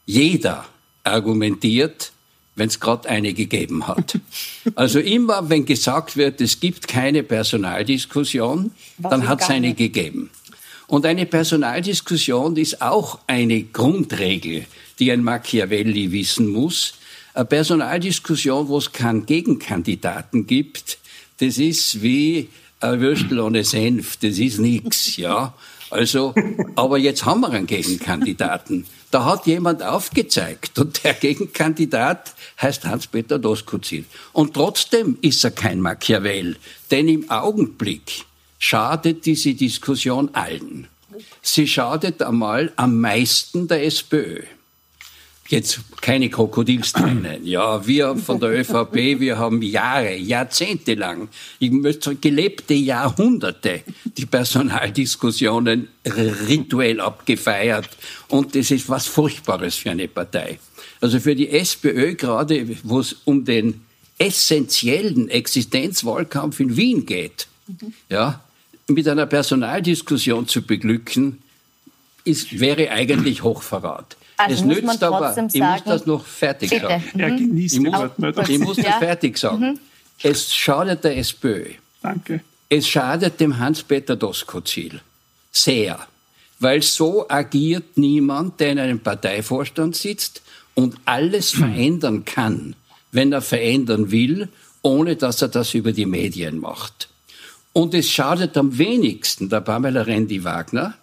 jeder argumentiert, wenn es gerade eine gegeben hat. Also immer, wenn gesagt wird, es gibt keine Personaldiskussion, Was dann hat es eine gegeben. Und eine Personaldiskussion ist auch eine Grundregel, die ein Machiavelli wissen muss. Eine Personaldiskussion, wo es keinen Gegenkandidaten gibt, das ist wie ein Würstel ohne Senf, das ist nix, ja. Also, aber jetzt haben wir einen Gegenkandidaten. Da hat jemand aufgezeigt und der Gegenkandidat heißt Hans-Peter Doskozil. Und trotzdem ist er kein Machiavel, denn im Augenblick schadet diese Diskussion allen. Sie schadet einmal am meisten der SPÖ. Jetzt keine Krokodilstränen. Ja, wir von der ÖVP, wir haben Jahre, Jahrzehnte lang, ich möchte gelebte Jahrhunderte die Personaldiskussionen rituell abgefeiert. Und das ist was Furchtbares für eine Partei. Also für die SPÖ gerade, wo es um den essentiellen Existenzwahlkampf in Wien geht, mhm. ja, mit einer Personaldiskussion zu beglücken, ist, wäre eigentlich Hochverrat. Also es nützt aber, sagen, ich muss das noch fertig bitte. sagen. Ja, genießt ich, muss, ich muss das ja. fertig sagen. Mhm. Es schadet der SPÖ. Danke. Es schadet dem Hans-Peter Doskozil sehr, weil so agiert niemand, der in einem Parteivorstand sitzt und alles verändern kann, wenn er verändern will, ohne dass er das über die Medien macht. Und es schadet am wenigsten der Pamela Rendi-Wagner,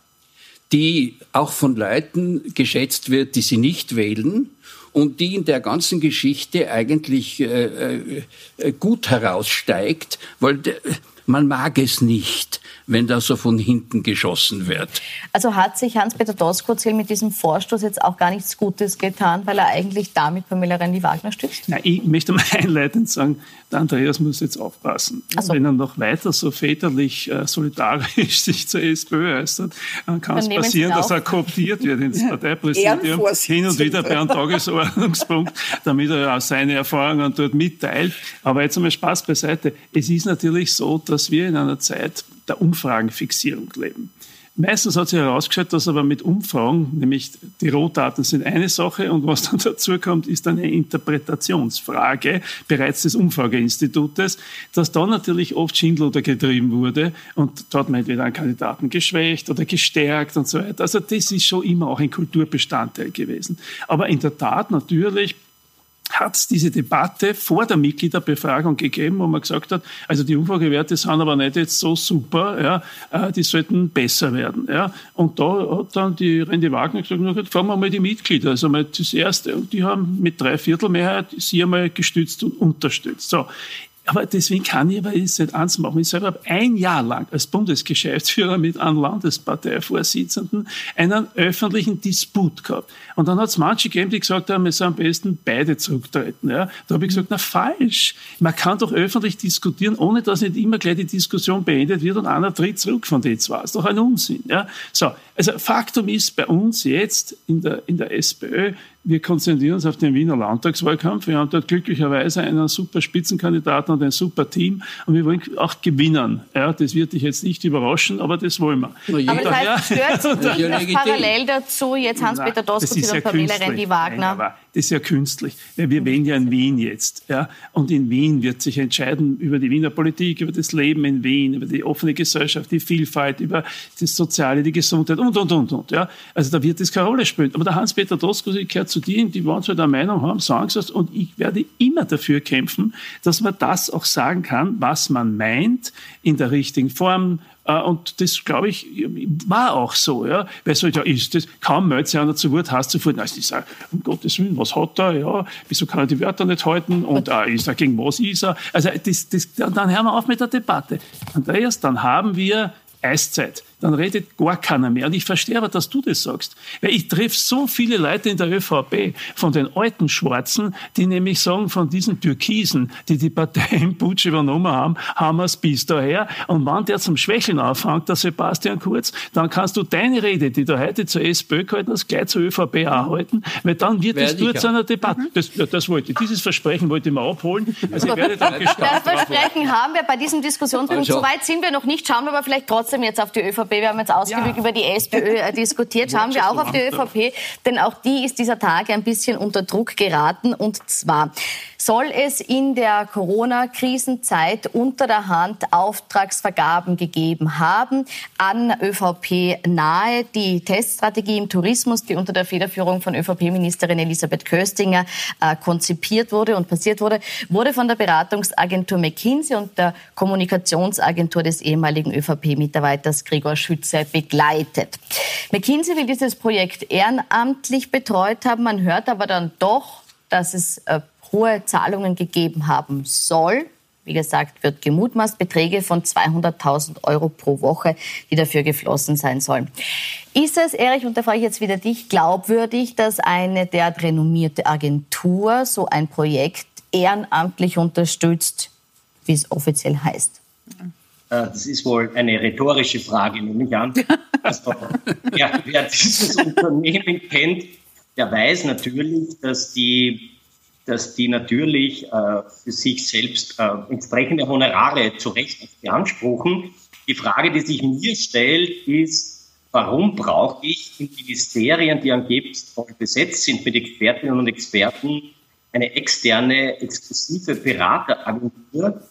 die auch von Leuten geschätzt wird, die sie nicht wählen und die in der ganzen Geschichte eigentlich äh, äh, gut heraussteigt, weil man mag es nicht, wenn da so von hinten geschossen wird. Also hat sich Hans-Peter Doskozil mit diesem Vorstoß jetzt auch gar nichts Gutes getan, weil er eigentlich damit Pamela Rendi-Wagner stützt? Na, ich möchte mal einleitend sagen, der Andreas muss jetzt aufpassen. So. Wenn er noch weiter so väterlich äh, solidarisch sich zur SPÖ äußert, dann kann es passieren, dass er kooptiert wird ins Parteipräsidium, hin und wieder bei einem Tagesordnungspunkt, damit er auch seine Erfahrungen dort mitteilt. Aber jetzt einmal Spaß beiseite. Es ist natürlich so, dass wir in einer Zeit der Umfragenfixierung leben. Meistens hat sich herausgestellt, dass aber mit Umfragen, nämlich die Rohdaten sind eine Sache und was dann dazu kommt, ist eine Interpretationsfrage bereits des Umfrageinstitutes, dass da natürlich oft Schindluder getrieben wurde und dort man entweder einen Kandidaten geschwächt oder gestärkt und so weiter. Also das ist schon immer auch ein Kulturbestandteil gewesen. Aber in der Tat natürlich hat es diese Debatte vor der Mitgliederbefragung gegeben, wo man gesagt hat, also die Umfragewerte sind aber nicht jetzt so super, ja, äh, die sollten besser werden. Ja. Und da hat dann die Rende Wagner gesagt, fragen wir mal die Mitglieder, also mal das Erste, und die haben mit drei Viertel Mehrheit sie einmal gestützt und unterstützt. So, aber deswegen kann ich aber jetzt nicht eins machen. Ich selber habe ein Jahr lang als Bundesgeschäftsführer mit einem Landesparteivorsitzenden einen öffentlichen Disput gehabt. Und dann hat es manche gegeben, die gesagt haben, sollen am besten beide zurücktreten. Ja? Da habe ich gesagt, na falsch. Man kann doch öffentlich diskutieren, ohne dass nicht immer gleich die Diskussion beendet wird und einer tritt zurück von den zwei. Das ist doch ein Unsinn. Ja? So, also Faktum ist bei uns jetzt in der, in der SPÖ, wir konzentrieren uns auf den Wiener Landtagswahlkampf. Wir haben dort glücklicherweise einen super Spitzenkandidaten und ein super Team. Und wir wollen auch gewinnen. Ja, das wird dich jetzt nicht überraschen, aber das wollen wir. Aber das heißt, stört nicht, dass parallel dazu jetzt Hans-Peter Doskozil und Pamela Rendi-Wagner... Das ist ja künstlich. Wir wählen ja in Wien jetzt. Ja? Und in Wien wird sich entscheiden über die Wiener Politik, über das Leben in Wien, über die offene Gesellschaft, die Vielfalt, über das Soziale, die Gesundheit und, und, und, und. Ja? Also da wird das keine Rolle spielen. Aber der Hans-Peter Doskozil gehört zu denen, die so der Meinung haben, sagen sie und ich werde immer dafür kämpfen, dass man das auch sagen kann, was man meint, in der richtigen Form, und das, glaube ich, war auch so. Ja? Weil so, ja, ist das, kaum meldet sich einer zu Wort, hast du sofort, na, ich sage, um Gottes Willen, was hat er? Ja, wieso kann er die Wörter nicht halten? Und äh, ist er, gegen was ist er? Also das, das, dann hören wir auf mit der Debatte. Andreas, dann haben wir Eiszeit dann redet gar keiner mehr. Und ich verstehe aber, dass du das sagst. Weil ich treffe so viele Leute in der ÖVP, von den alten Schwarzen, die nämlich sagen, von diesen Türkisen, die die Partei im Putsch übernommen haben, haben wir es bis daher. Und wenn der zum Schwächeln anfängt, der Sebastian Kurz, dann kannst du deine Rede, die du heute zur SPÖ gehalten hast, gleich zur ÖVP auch halten, weil dann wird es dort zu einer Debatte. Mhm. Das, das wollte ich. Dieses Versprechen wollte ich mir abholen. Also ich werde dann Das Versprechen haben wir bei diesem Diskussionspunkt. Also, so weit sind wir noch nicht. Schauen wir aber vielleicht trotzdem jetzt auf die ÖVP ÖVP, wir haben jetzt ausgiebig ja. über die SPÖ äh, diskutiert, schauen wir auch auf die ÖVP, denn auch die ist dieser Tage ein bisschen unter Druck geraten. Und zwar soll es in der Corona-Krisenzeit unter der Hand Auftragsvergaben gegeben haben an ÖVP nahe. Die Teststrategie im Tourismus, die unter der Federführung von ÖVP-Ministerin Elisabeth Köstinger äh, konzipiert wurde und passiert wurde, wurde von der Beratungsagentur McKinsey und der Kommunikationsagentur des ehemaligen ÖVP-Mitarbeiters Gregor Schütze begleitet. McKinsey will dieses Projekt ehrenamtlich betreut haben. Man hört aber dann doch, dass es äh, hohe Zahlungen gegeben haben soll. Wie gesagt, wird gemutmaßt Beträge von 200.000 Euro pro Woche, die dafür geflossen sein sollen. Ist es, Erich, und da frage ich jetzt wieder dich, glaubwürdig, dass eine derart renommierte Agentur so ein Projekt ehrenamtlich unterstützt, wie es offiziell heißt? Äh, das ist wohl eine rhetorische Frage, nehme ich an. Also, ja, wer dieses Unternehmen kennt, der weiß natürlich, dass die, dass die natürlich äh, für sich selbst äh, entsprechende Honorare zu Recht beanspruchen. Die Frage, die sich mir stellt, ist, warum brauche ich in Ministerien, die angeblich voll besetzt sind mit Expertinnen und Experten, eine externe, exklusive Berateragentur,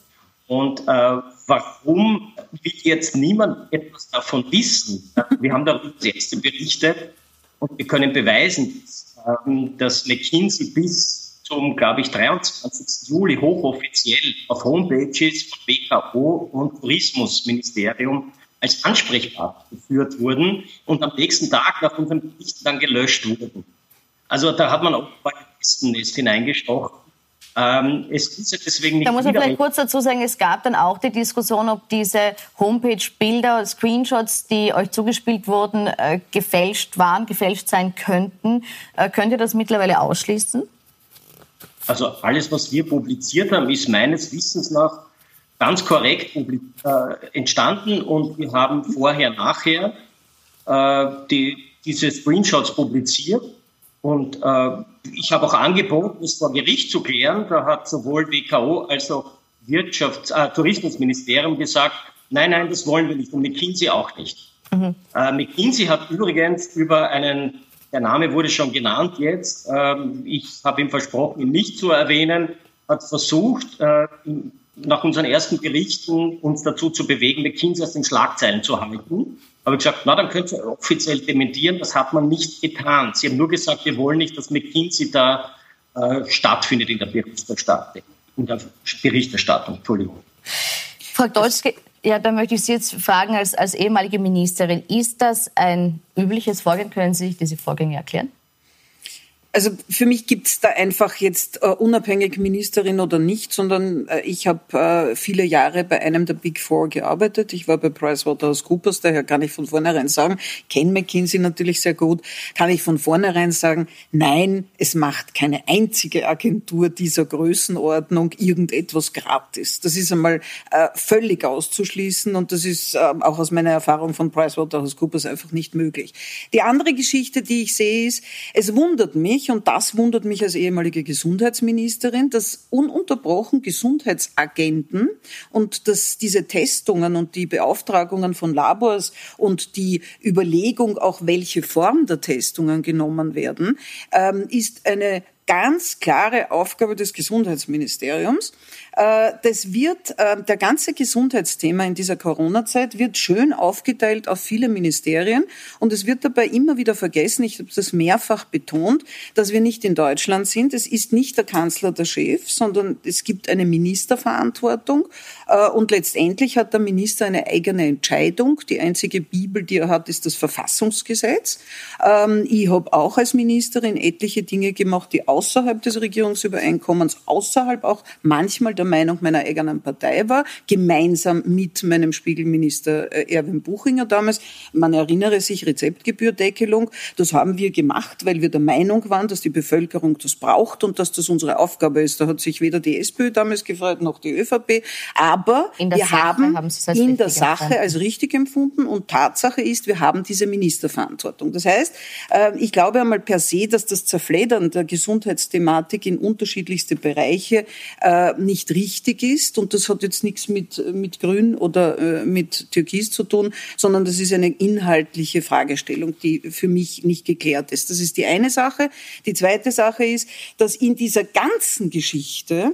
und äh, warum will jetzt niemand etwas davon wissen? Wir haben darüber selbst berichtet und wir können beweisen, dass, ähm, dass McKinsey bis zum, glaube ich, 23. Juli hochoffiziell auf Homepages von BKO und Tourismusministerium als Ansprechpartner geführt wurden und am nächsten Tag nach unserem Bericht dann gelöscht wurden. Also da hat man auch bei Nest hineingestochen ähm, es ist ja deswegen nicht. Da muss man vielleicht kurz dazu sagen, es gab dann auch die Diskussion, ob diese Homepage-Bilder, Screenshots, die euch zugespielt wurden, äh, gefälscht waren, gefälscht sein könnten. Äh, könnt ihr das mittlerweile ausschließen? Also alles, was wir publiziert haben, ist meines Wissens nach ganz korrekt äh, entstanden und wir haben vorher, nachher äh, die, diese Screenshots publiziert und äh, ich habe auch angeboten, es vor Gericht zu klären. Da hat sowohl WKO als auch Wirtschafts-, äh, Tourismusministerium gesagt, nein, nein, das wollen wir nicht und McKinsey auch nicht. Mhm. Äh, McKinsey hat übrigens über einen, der Name wurde schon genannt jetzt, ähm, ich habe ihm versprochen, ihn nicht zu erwähnen, hat versucht, äh, nach unseren ersten Berichten uns dazu zu bewegen, McKinsey aus den Schlagzeilen zu halten habe gesagt, na, dann könnt ihr offiziell dementieren. Das hat man nicht getan. Sie haben nur gesagt, wir wollen nicht, dass McKinsey da äh, stattfindet in der Berichterstattung. In der Berichterstattung, Entschuldigung. Frau Dolzke, ja, da möchte ich Sie jetzt fragen, als, als ehemalige Ministerin, ist das ein übliches Vorgehen? Können Sie sich diese Vorgänge erklären? Also für mich gibt's da einfach jetzt uh, unabhängig Ministerin oder nicht, sondern uh, ich habe uh, viele Jahre bei einem der Big Four gearbeitet. Ich war bei PricewaterhouseCoopers, daher kann ich von vornherein sagen, kenne McKinsey natürlich sehr gut, kann ich von vornherein sagen, nein, es macht keine einzige Agentur dieser Größenordnung irgendetwas gratis. Das ist einmal völlig auszuschließen und das ist auch aus meiner Erfahrung von PricewaterhouseCoopers einfach nicht möglich. Die andere Geschichte, die ich sehe, ist, es wundert mich, und das wundert mich als ehemalige Gesundheitsministerin, dass ununterbrochen Gesundheitsagenten und dass diese Testungen und die Beauftragungen von Labors und die Überlegung, auch welche Form der Testungen genommen werden, ähm, ist eine ganz klare Aufgabe des Gesundheitsministeriums. Äh, das wird, äh, der ganze Gesundheitsthema in dieser Corona-Zeit wird schön aufgeteilt auf viele Ministerien und es wird dabei immer wieder vergessen, ich habe das mehrfach betont, dass wir nicht in Deutschland sind. Es ist nicht der Kanzler der Chef, sondern es gibt eine Ministerverantwortung äh, und letztendlich hat der Minister eine eigene Entscheidung. Die einzige Bibel, die er hat, ist das Verfassungsgesetz. Ähm, ich habe auch als Ministerin etliche Dinge gemacht, die außerhalb des Regierungsübereinkommens, außerhalb auch manchmal der Meinung meiner eigenen Partei war, gemeinsam mit meinem Spiegelminister äh, Erwin Buchinger damals. Man erinnere sich, Rezeptgebührdeckelung. Das haben wir gemacht, weil wir der Meinung waren, dass die Bevölkerung das braucht und dass das unsere Aufgabe ist. Da hat sich weder die SPÖ damals gefreut noch die ÖVP. Aber wir Sache haben, in der Sache empfunden. als richtig empfunden und Tatsache ist, wir haben diese Ministerverantwortung. Das heißt, äh, ich glaube einmal per se, dass das Zerfledern der Gesundheitsthematik in unterschiedlichste Bereiche äh, nicht richtig ist. Und das hat jetzt nichts mit, mit Grün oder äh, mit Türkis zu tun, sondern das ist eine inhaltliche Fragestellung, die für mich nicht geklärt ist. Das ist die eine Sache. Die zweite Sache ist, dass in dieser ganzen Geschichte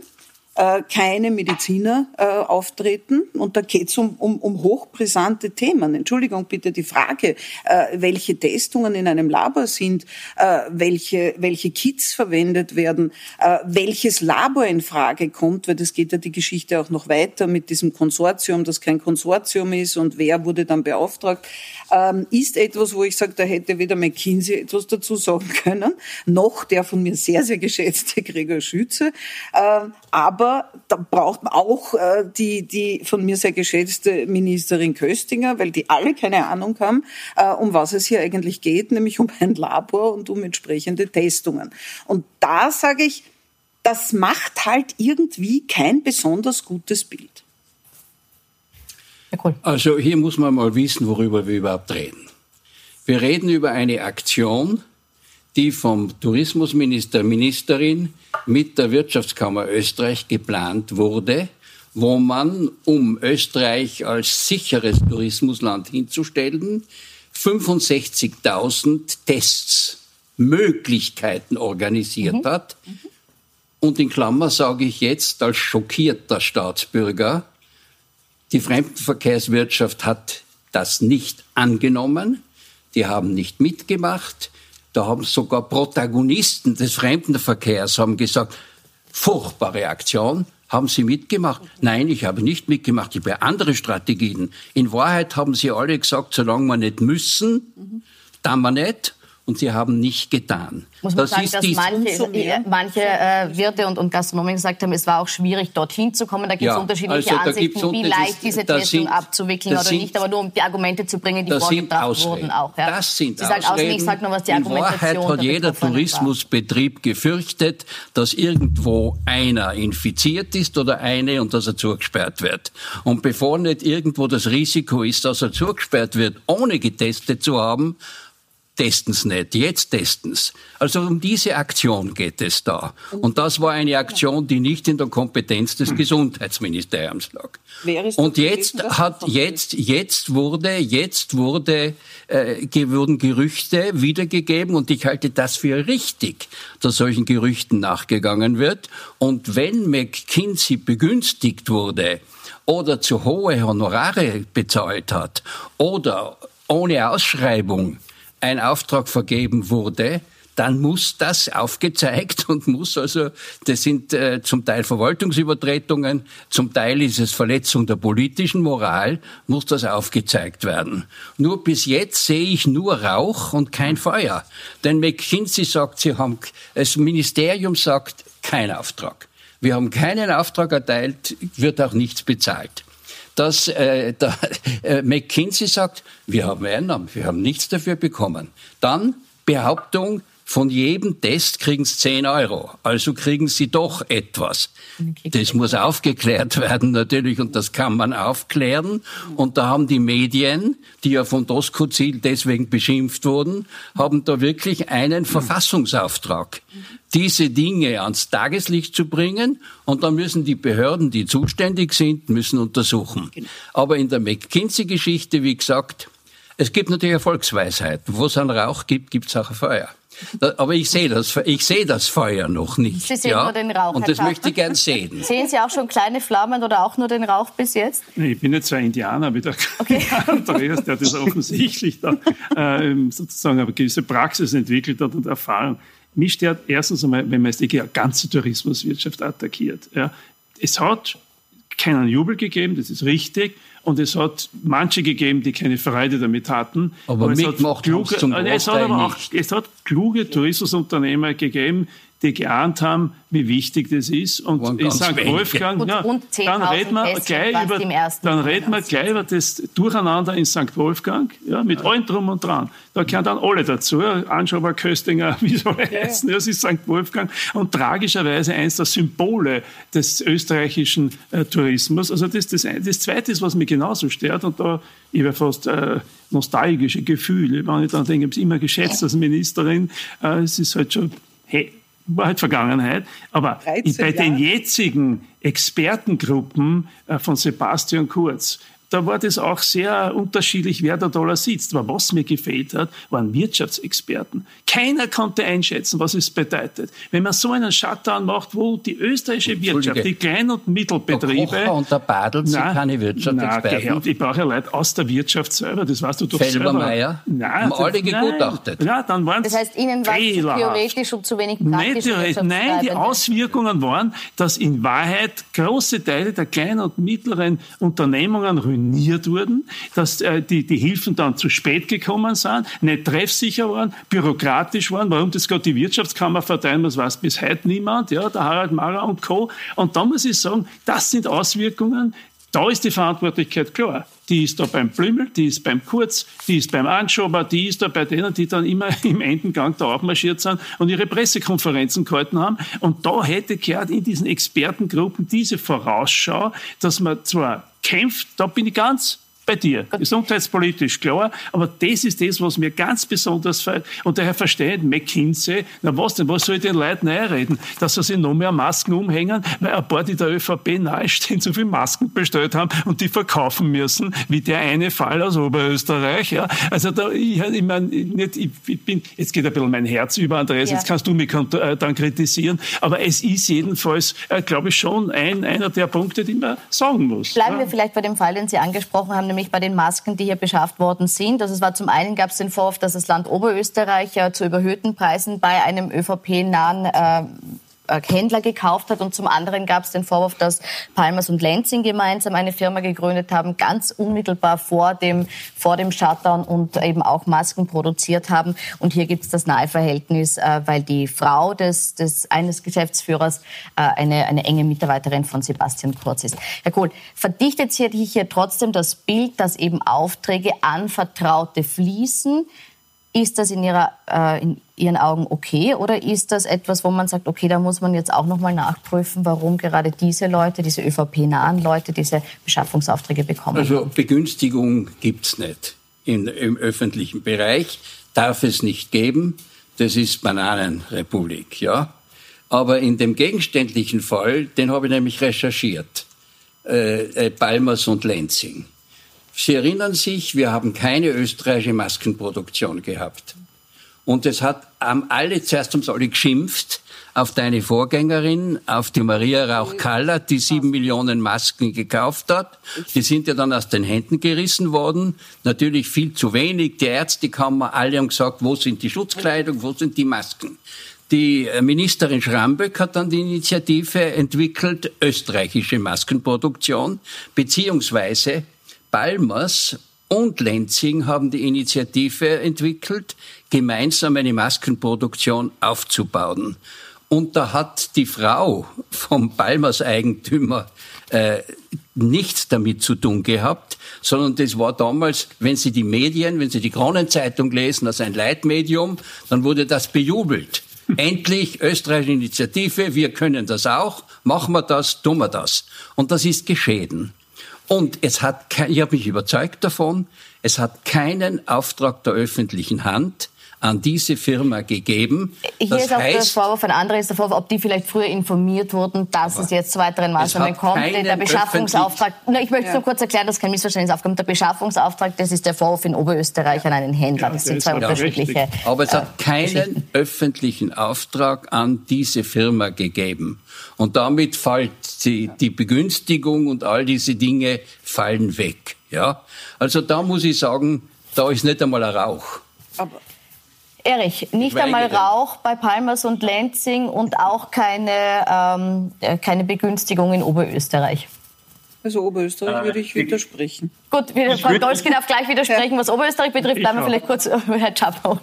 äh, keine Mediziner äh, auftreten. Und da geht es um, um, um hochbrisante Themen. Entschuldigung bitte, die Frage, äh, welche Testungen in einem Labor sind, äh, welche, welche Kits verwendet werden, äh, welches Labor in Frage kommt, weil das geht ja die Geschichte auch noch weiter mit diesem Konsortium, das kein Konsortium ist und wer wurde dann beauftragt, ähm, ist etwas, wo ich sage, da hätte weder McKinsey etwas dazu sagen können, noch der von mir sehr, sehr geschätzte Gregor Schütze. Äh, aber Aber da braucht man auch äh, die, die von mir sehr geschätzte Ministerin Köstinger, weil die alle keine Ahnung haben, äh, um was es hier eigentlich geht, nämlich um ein Labor und um entsprechende Testungen. Und da sage ich, das macht halt irgendwie kein besonders gutes Bild. Also hier muss man mal wissen, worüber wir überhaupt reden. Wir reden über eine Aktion, die vom Tourismusminister, Ministerin mit der Wirtschaftskammer Österreich geplant wurde, wo man, um Österreich als sicheres Tourismusland hinzustellen, 65.000 Tests, Möglichkeiten organisiert mhm. hat. Und in Klammer sage ich jetzt als schockierter Staatsbürger, die Fremdenverkehrswirtschaft hat das nicht angenommen, die haben nicht mitgemacht, da haben sogar Protagonisten des Fremdenverkehrs haben gesagt, furchtbare Aktion, haben Sie mitgemacht? Nein, ich habe nicht mitgemacht. Ich habe andere Strategien. In Wahrheit haben Sie alle gesagt, solange wir nicht müssen, dann wir nicht und sie haben nicht getan. Muss man das sagen, dass manche, manche äh, Wirte und, und Gastronomen gesagt haben, es war auch schwierig, dorthin zu kommen. Da gibt es ja, unterschiedliche also Ansichten, wie leicht diese Testung abzuwickeln oder sind, nicht, aber nur um die Argumente zu bringen, die vorgebracht wurden auch. Ja. Das sind Sie sagen Ausreden. ich sage nur, was die In Wahrheit hat jeder Tourismusbetrieb war. gefürchtet, dass irgendwo einer infiziert ist oder eine und dass er zugesperrt wird. Und bevor nicht irgendwo das Risiko ist, dass er zugesperrt wird, ohne getestet zu haben, testen's nicht, jetzt testen's. Also um diese Aktion geht es da. Und das war eine Aktion, die nicht in der Kompetenz des Gesundheitsministeriums lag. Und jetzt hat, jetzt, jetzt wurde, jetzt wurde, äh, wurden Gerüchte wiedergegeben und ich halte das für richtig, dass solchen Gerüchten nachgegangen wird. Und wenn McKinsey begünstigt wurde, oder zu hohe Honorare bezahlt hat oder ohne Ausschreibung ein Auftrag vergeben wurde, dann muss das aufgezeigt und muss also, das sind äh, zum Teil Verwaltungsübertretungen, zum Teil ist es Verletzung der politischen Moral, muss das aufgezeigt werden. Nur bis jetzt sehe ich nur Rauch und kein Feuer. Denn McKinsey sagt, sie haben, das Ministerium sagt, kein Auftrag. Wir haben keinen Auftrag erteilt, wird auch nichts bezahlt dass äh, der, äh, McKinsey sagt, wir haben Einnahmen, wir haben nichts dafür bekommen. Dann Behauptung, von jedem Test kriegen sie 10 Euro. Also kriegen sie doch etwas. Das muss aufgeklärt werden natürlich und das kann man aufklären. Und da haben die Medien, die ja von Doskozil deswegen beschimpft wurden, haben da wirklich einen Verfassungsauftrag, diese Dinge ans Tageslicht zu bringen. Und dann müssen die Behörden, die zuständig sind, müssen untersuchen. Genau. Aber in der McKinsey-Geschichte, wie gesagt, es gibt natürlich eine Volksweisheit. Wo es einen Rauch gibt, gibt es auch ein Feuer. Aber ich sehe das, ich sehe das Feuer noch nicht. Sie sehen ja? nur den Rauch. Und das möchte ich gern sehen. Sehen Sie auch schon kleine Flammen oder auch nur den Rauch bis jetzt? Nee, ich bin jetzt zwar Indianer wie der okay. Andreas, der das offensichtlich da äh, sozusagen eine gewisse Praxis entwickelt hat und Erfahrung. Mich stört erstens einmal, wenn man jetzt die ganze Tourismuswirtschaft attackiert. Ja. Es hat keinen Jubel gegeben, das ist richtig. Und es hat manche gegeben, die keine Freude damit hatten. Aber, aber es hat kluge, es hat aber auch, es hat kluge Tourismusunternehmer gegeben, die geahnt haben, wie wichtig das ist. Und ich sage Wolfgang, ja, dann reden wir gleich über, dann reden wir gleich über das Durcheinander in St. Wolfgang, ja, mit ja. allem drum und dran. Da gehören dann alle dazu, Anschauer, Köstinger, wie soll er ja. heißen, das ist St. Wolfgang. Und tragischerweise eins der Symbole des österreichischen äh, Tourismus. Also das, das, das Zweite ist, was mich genauso stört, und da, ich habe fast äh, nostalgische Gefühle, wenn ich dann denke, ich habe es immer geschätzt als Ministerin, äh, es ist halt schon, hey, war halt Vergangenheit. Aber bei Jahre. den jetzigen Expertengruppen äh, von Sebastian Kurz, da war das auch sehr unterschiedlich, wer da da sitzt. Aber was mir gefehlt hat, waren Wirtschaftsexperten. Keiner konnte einschätzen, was es bedeutet. Wenn man so einen Shutdown macht, wo die österreichische Wirtschaft, die Klein- und Mittelbetriebe... Der Kocher und der Badel sind keine Wirtschaftsexperten. Nein, ich brauche ja Leute aus der Wirtschaft selber, das weißt du doch Felbermeier, selber. Nein, haben alle gegutachtet. Nein, ja, dann waren das heißt, Ihnen war es theoretisch und zu wenig praktisch Nein, nein, die Auswirkungen waren, dass in Wahrheit große Teile der kleinen und mittleren Unternehmungen ruiniert wurden, dass äh, die, die Hilfen dann zu spät gekommen sind, nicht treffsicher waren, bürokratisch waren. Warum das gerade die Wirtschaftskammer verteilen muss, weiß bis heute niemand, ja, der Harald Mara und Co. Und da muss ich sagen, das sind Auswirkungen, da ist die Verantwortlichkeit klar. Die ist da beim Blümel, die ist beim Kurz, die ist beim Anschober, die ist da bei denen, die dann immer im Endengang da aufmarschiert sind und ihre Pressekonferenzen gehalten haben. Und da hätte gehört in diesen Expertengruppen diese Vorausschau, dass man zwar kämpft, da bin ich ganz bei dir. Gesundheitspolitisch klar, aber das ist das, was mir ganz besonders fällt. Und daher versteht McKinsey, na was denn, was soll ich den Leuten einreden? Dass sie sich noch mehr Masken umhängen, weil ein paar, die der ÖVP nahestehen, so viele Masken bestellt haben und die verkaufen müssen, wie der eine Fall aus Oberösterreich. Ja. Also da, ich, ich meine, nicht, ich, ich, bin, jetzt geht ein bisschen mein Herz über, Andreas, ja. jetzt kannst du mich äh, dann kritisieren, aber es ist jedenfalls, äh, glaube ich, schon ein, einer der Punkte, die man sagen muss. Bleiben ja. wir vielleicht bei dem Fall, den Sie angesprochen haben, nämlich bei den Masken, die hier beschafft worden sind. Also es war zum einen gab es den Vorwurf, dass das Land Oberösterreich ja zu überhöhten Preisen bei einem ÖVP-nahen äh, Händler gekauft hat. Und zum anderen gab es den Vorwurf, dass Palmers und Lenzing gemeinsam eine Firma gegründet haben, ganz unmittelbar vor dem, vor dem Shutdown und eben auch Masken produziert haben. Und hier gibt es das Naheverhältnis, äh, weil die Frau des, des eines Geschäftsführers äh, eine, eine enge Mitarbeiterin von Sebastian Kurz ist. Herr Kohl, verdichtet sich hier trotzdem das Bild, dass eben Aufträge an Vertraute fließen, ist das in, ihrer, äh, in Ihren Augen okay oder ist das etwas, wo man sagt, okay, da muss man jetzt auch noch mal nachprüfen, warum gerade diese Leute, diese ÖVP-nahen Leute diese Beschaffungsaufträge bekommen? Also Begünstigung gibt's nicht in, im öffentlichen Bereich, darf es nicht geben. Das ist Bananenrepublik, ja. Aber in dem gegenständlichen Fall, den habe ich nämlich recherchiert, äh, äh, Balmers und Lenzing. Sie erinnern sich, wir haben keine österreichische Maskenproduktion gehabt. Und es hat haben alle zuerst ums alle geschimpft auf deine Vorgängerin, auf die Maria Rauch-Kaller, die sieben Millionen Masken gekauft hat. Die sind ja dann aus den Händen gerissen worden. Natürlich viel zu wenig. Die Ärztekammer, alle haben gesagt, wo sind die Schutzkleidung, wo sind die Masken. Die Ministerin Schramböck hat dann die Initiative entwickelt, österreichische Maskenproduktion, beziehungsweise Balmers und Lenzing haben die Initiative entwickelt, gemeinsam eine Maskenproduktion aufzubauen. Und da hat die Frau vom Balmers Eigentümer äh, nichts damit zu tun gehabt, sondern das war damals, wenn Sie die Medien, wenn Sie die Kronenzeitung lesen, als ein Leitmedium, dann wurde das bejubelt. Endlich österreichische Initiative, wir können das auch, machen wir das, tun wir das. Und das ist geschehen. Und es hat, ich habe mich überzeugt davon, es hat keinen Auftrag der öffentlichen Hand an diese Firma gegeben. Hier das ist auch heißt, der Vorwurf, ein anderer ist der Vorwurf, ob die vielleicht früher informiert wurden, dass es jetzt zu weiteren Maßnahmen kommt. Der Beschaffungsauftrag, na, ich möchte ja. nur kurz erklären, dass kein Missverständnis aufkommt. Der Beschaffungsauftrag, das ist der Vorwurf in Oberösterreich an einen Händler. Das sind zwei unterschiedliche. Ja, Aber es hat keinen öffentlichen Auftrag an diese Firma gegeben. Und damit fällt die, die Begünstigung und all diese Dinge fallen weg. Ja? Also da muss ich sagen, da ist nicht einmal ein Rauch. Aber Erich, nicht einmal Rauch bei Palmers und Lenzing und auch keine, ähm, äh, keine Begünstigung in Oberösterreich. Also Oberösterreich äh, würde ich widersprechen. Gut, Frau Dolski darf gleich widersprechen, was Oberösterreich betrifft. Bleiben wir vielleicht kurz, Herr Czapau.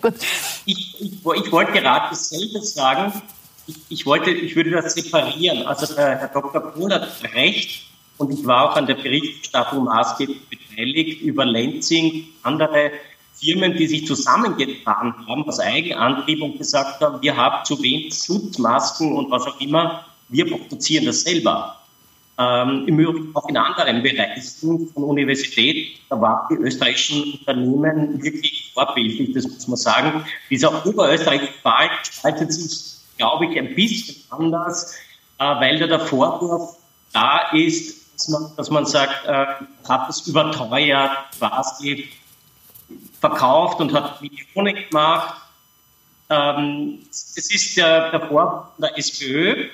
Ich, ich, ich wollte gerade dasselbe sagen ich, ich, wollte, ich würde das separieren. Also der Herr Dr. Kuhn hat recht und ich war auch an der Berichterstattung maßgeblich beteiligt über Lenzing, andere Firmen, die sich zusammengetan haben aus Eigenantrieb und gesagt haben, wir haben zu wenig Schutzmasken und was auch immer, wir produzieren das selber. Ähm, Im Übrigen auch in anderen Bereichen von Universität, da waren die österreichischen Unternehmen wirklich vorbildlich, das muss man sagen. Dieser oberösterreichische Fall gestaltet sich glaube ich, ein bisschen anders, äh, weil da der Vorwurf da ist, dass man, dass man sagt, äh, hat es überteuert quasi verkauft und hat Millionen gemacht. Ähm, es ist der, der Vorwurf der SPÖ.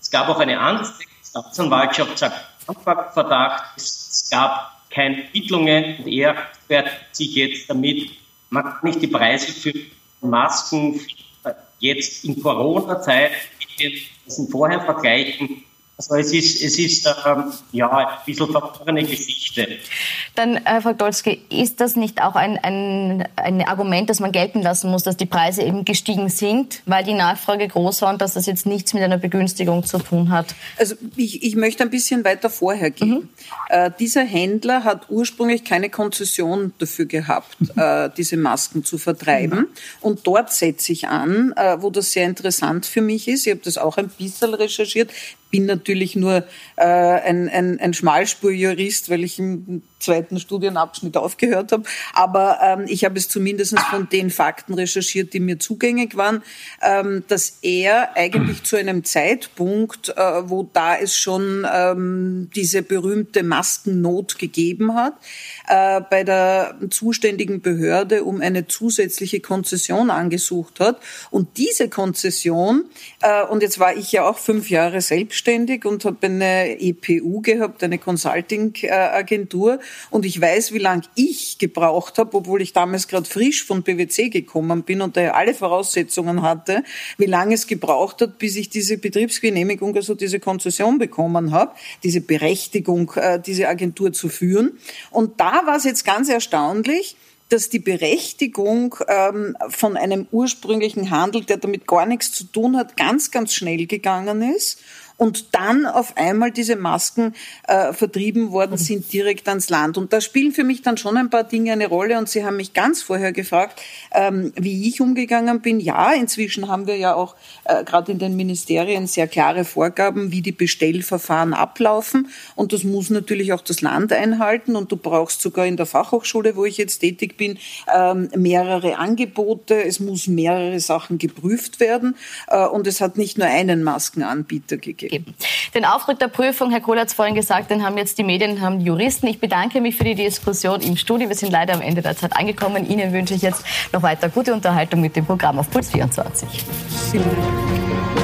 Es gab auch eine andere Staatsanwaltschaft, sagt Verdacht. Es, gab keine Ermittlungen und er wehrt sich jetzt damit, man kann nicht die Preise für Masken, jetzt in Corona-Zeit mit den vorher vergleichen, Also es ist, es ist ähm, ja ein bisschen verworrene Geschichte. Dann, Herr Fakdolski, ist das nicht auch ein, ein, ein Argument, das man gelten lassen muss, dass die Preise eben gestiegen sind, weil die Nachfrage groß war und dass das jetzt nichts mit einer Begünstigung zu tun hat? Also ich, ich möchte ein bisschen weiter vorher gehen. Mhm. Äh, dieser Händler hat ursprünglich keine Konzession dafür gehabt, mhm. äh, diese Masken zu vertreiben. Mhm. Und dort setze ich an, äh, wo das sehr interessant für mich ist. Ich habe das auch ein bisschen recherchiert bin natürlich nur äh, ein, ein, ein Schmalspurjurist, weil ich im zweiten Studienabschnitt aufgehört habe. Aber ähm, ich habe es zumindest von den Fakten recherchiert, die mir zugänglich waren, ähm, dass er eigentlich zu einem Zeitpunkt, äh, wo da es schon ähm, diese berühmte Maskennot gegeben hat, äh, bei der zuständigen Behörde um eine zusätzliche Konzession angesucht hat. Und diese Konzession, äh, und jetzt war ich ja auch fünf Jahre selbstständig und habe eine EPU gehabt, eine Consulting-Agentur. Und ich weiß, wie lange ich gebraucht habe, obwohl ich damals gerade frisch von PwC gekommen bin und daher alle Voraussetzungen hatte, wie lange es gebraucht hat, bis ich diese Betriebsgenehmigung, also diese Konzession bekommen habe, diese Berechtigung, äh, diese Agentur zu führen. Und da war es jetzt ganz erstaunlich, dass die Berechtigung ähm, von einem ursprünglichen Handel, der damit gar nichts zu tun hat, ganz, ganz schnell gegangen ist und dann auf einmal diese Masken äh, vertrieben worden sind direkt ans Land. Und da spielen für mich dann schon ein paar Dinge eine Rolle. Und Sie haben mich ganz vorher gefragt, ähm, wie ich umgegangen bin. Ja, inzwischen haben wir ja auch äh, gerade in den Ministerien sehr klare Vorgaben, wie die Bestellverfahren ablaufen. Und das muss natürlich auch das Land einhalten. Und du brauchst sogar in der Fachhochschule, wo ich jetzt tätig bin, ähm, mehrere Angebote. Es muss mehrere Sachen geprüft werden. Äh, und es hat nicht nur einen Maskenanbieter gegeben geben. Den Auftrag der Prüfung, Herr Kohl hat es vorhin gesagt, den haben jetzt die Medien, haben die Juristen. Ich bedanke mich für die Diskussion im Studio. Wir sind leider am Ende der Zeit angekommen. Ihnen wünsche ich jetzt noch weiter gute Unterhaltung mit dem Programm auf Puls 24. Vielen Dank.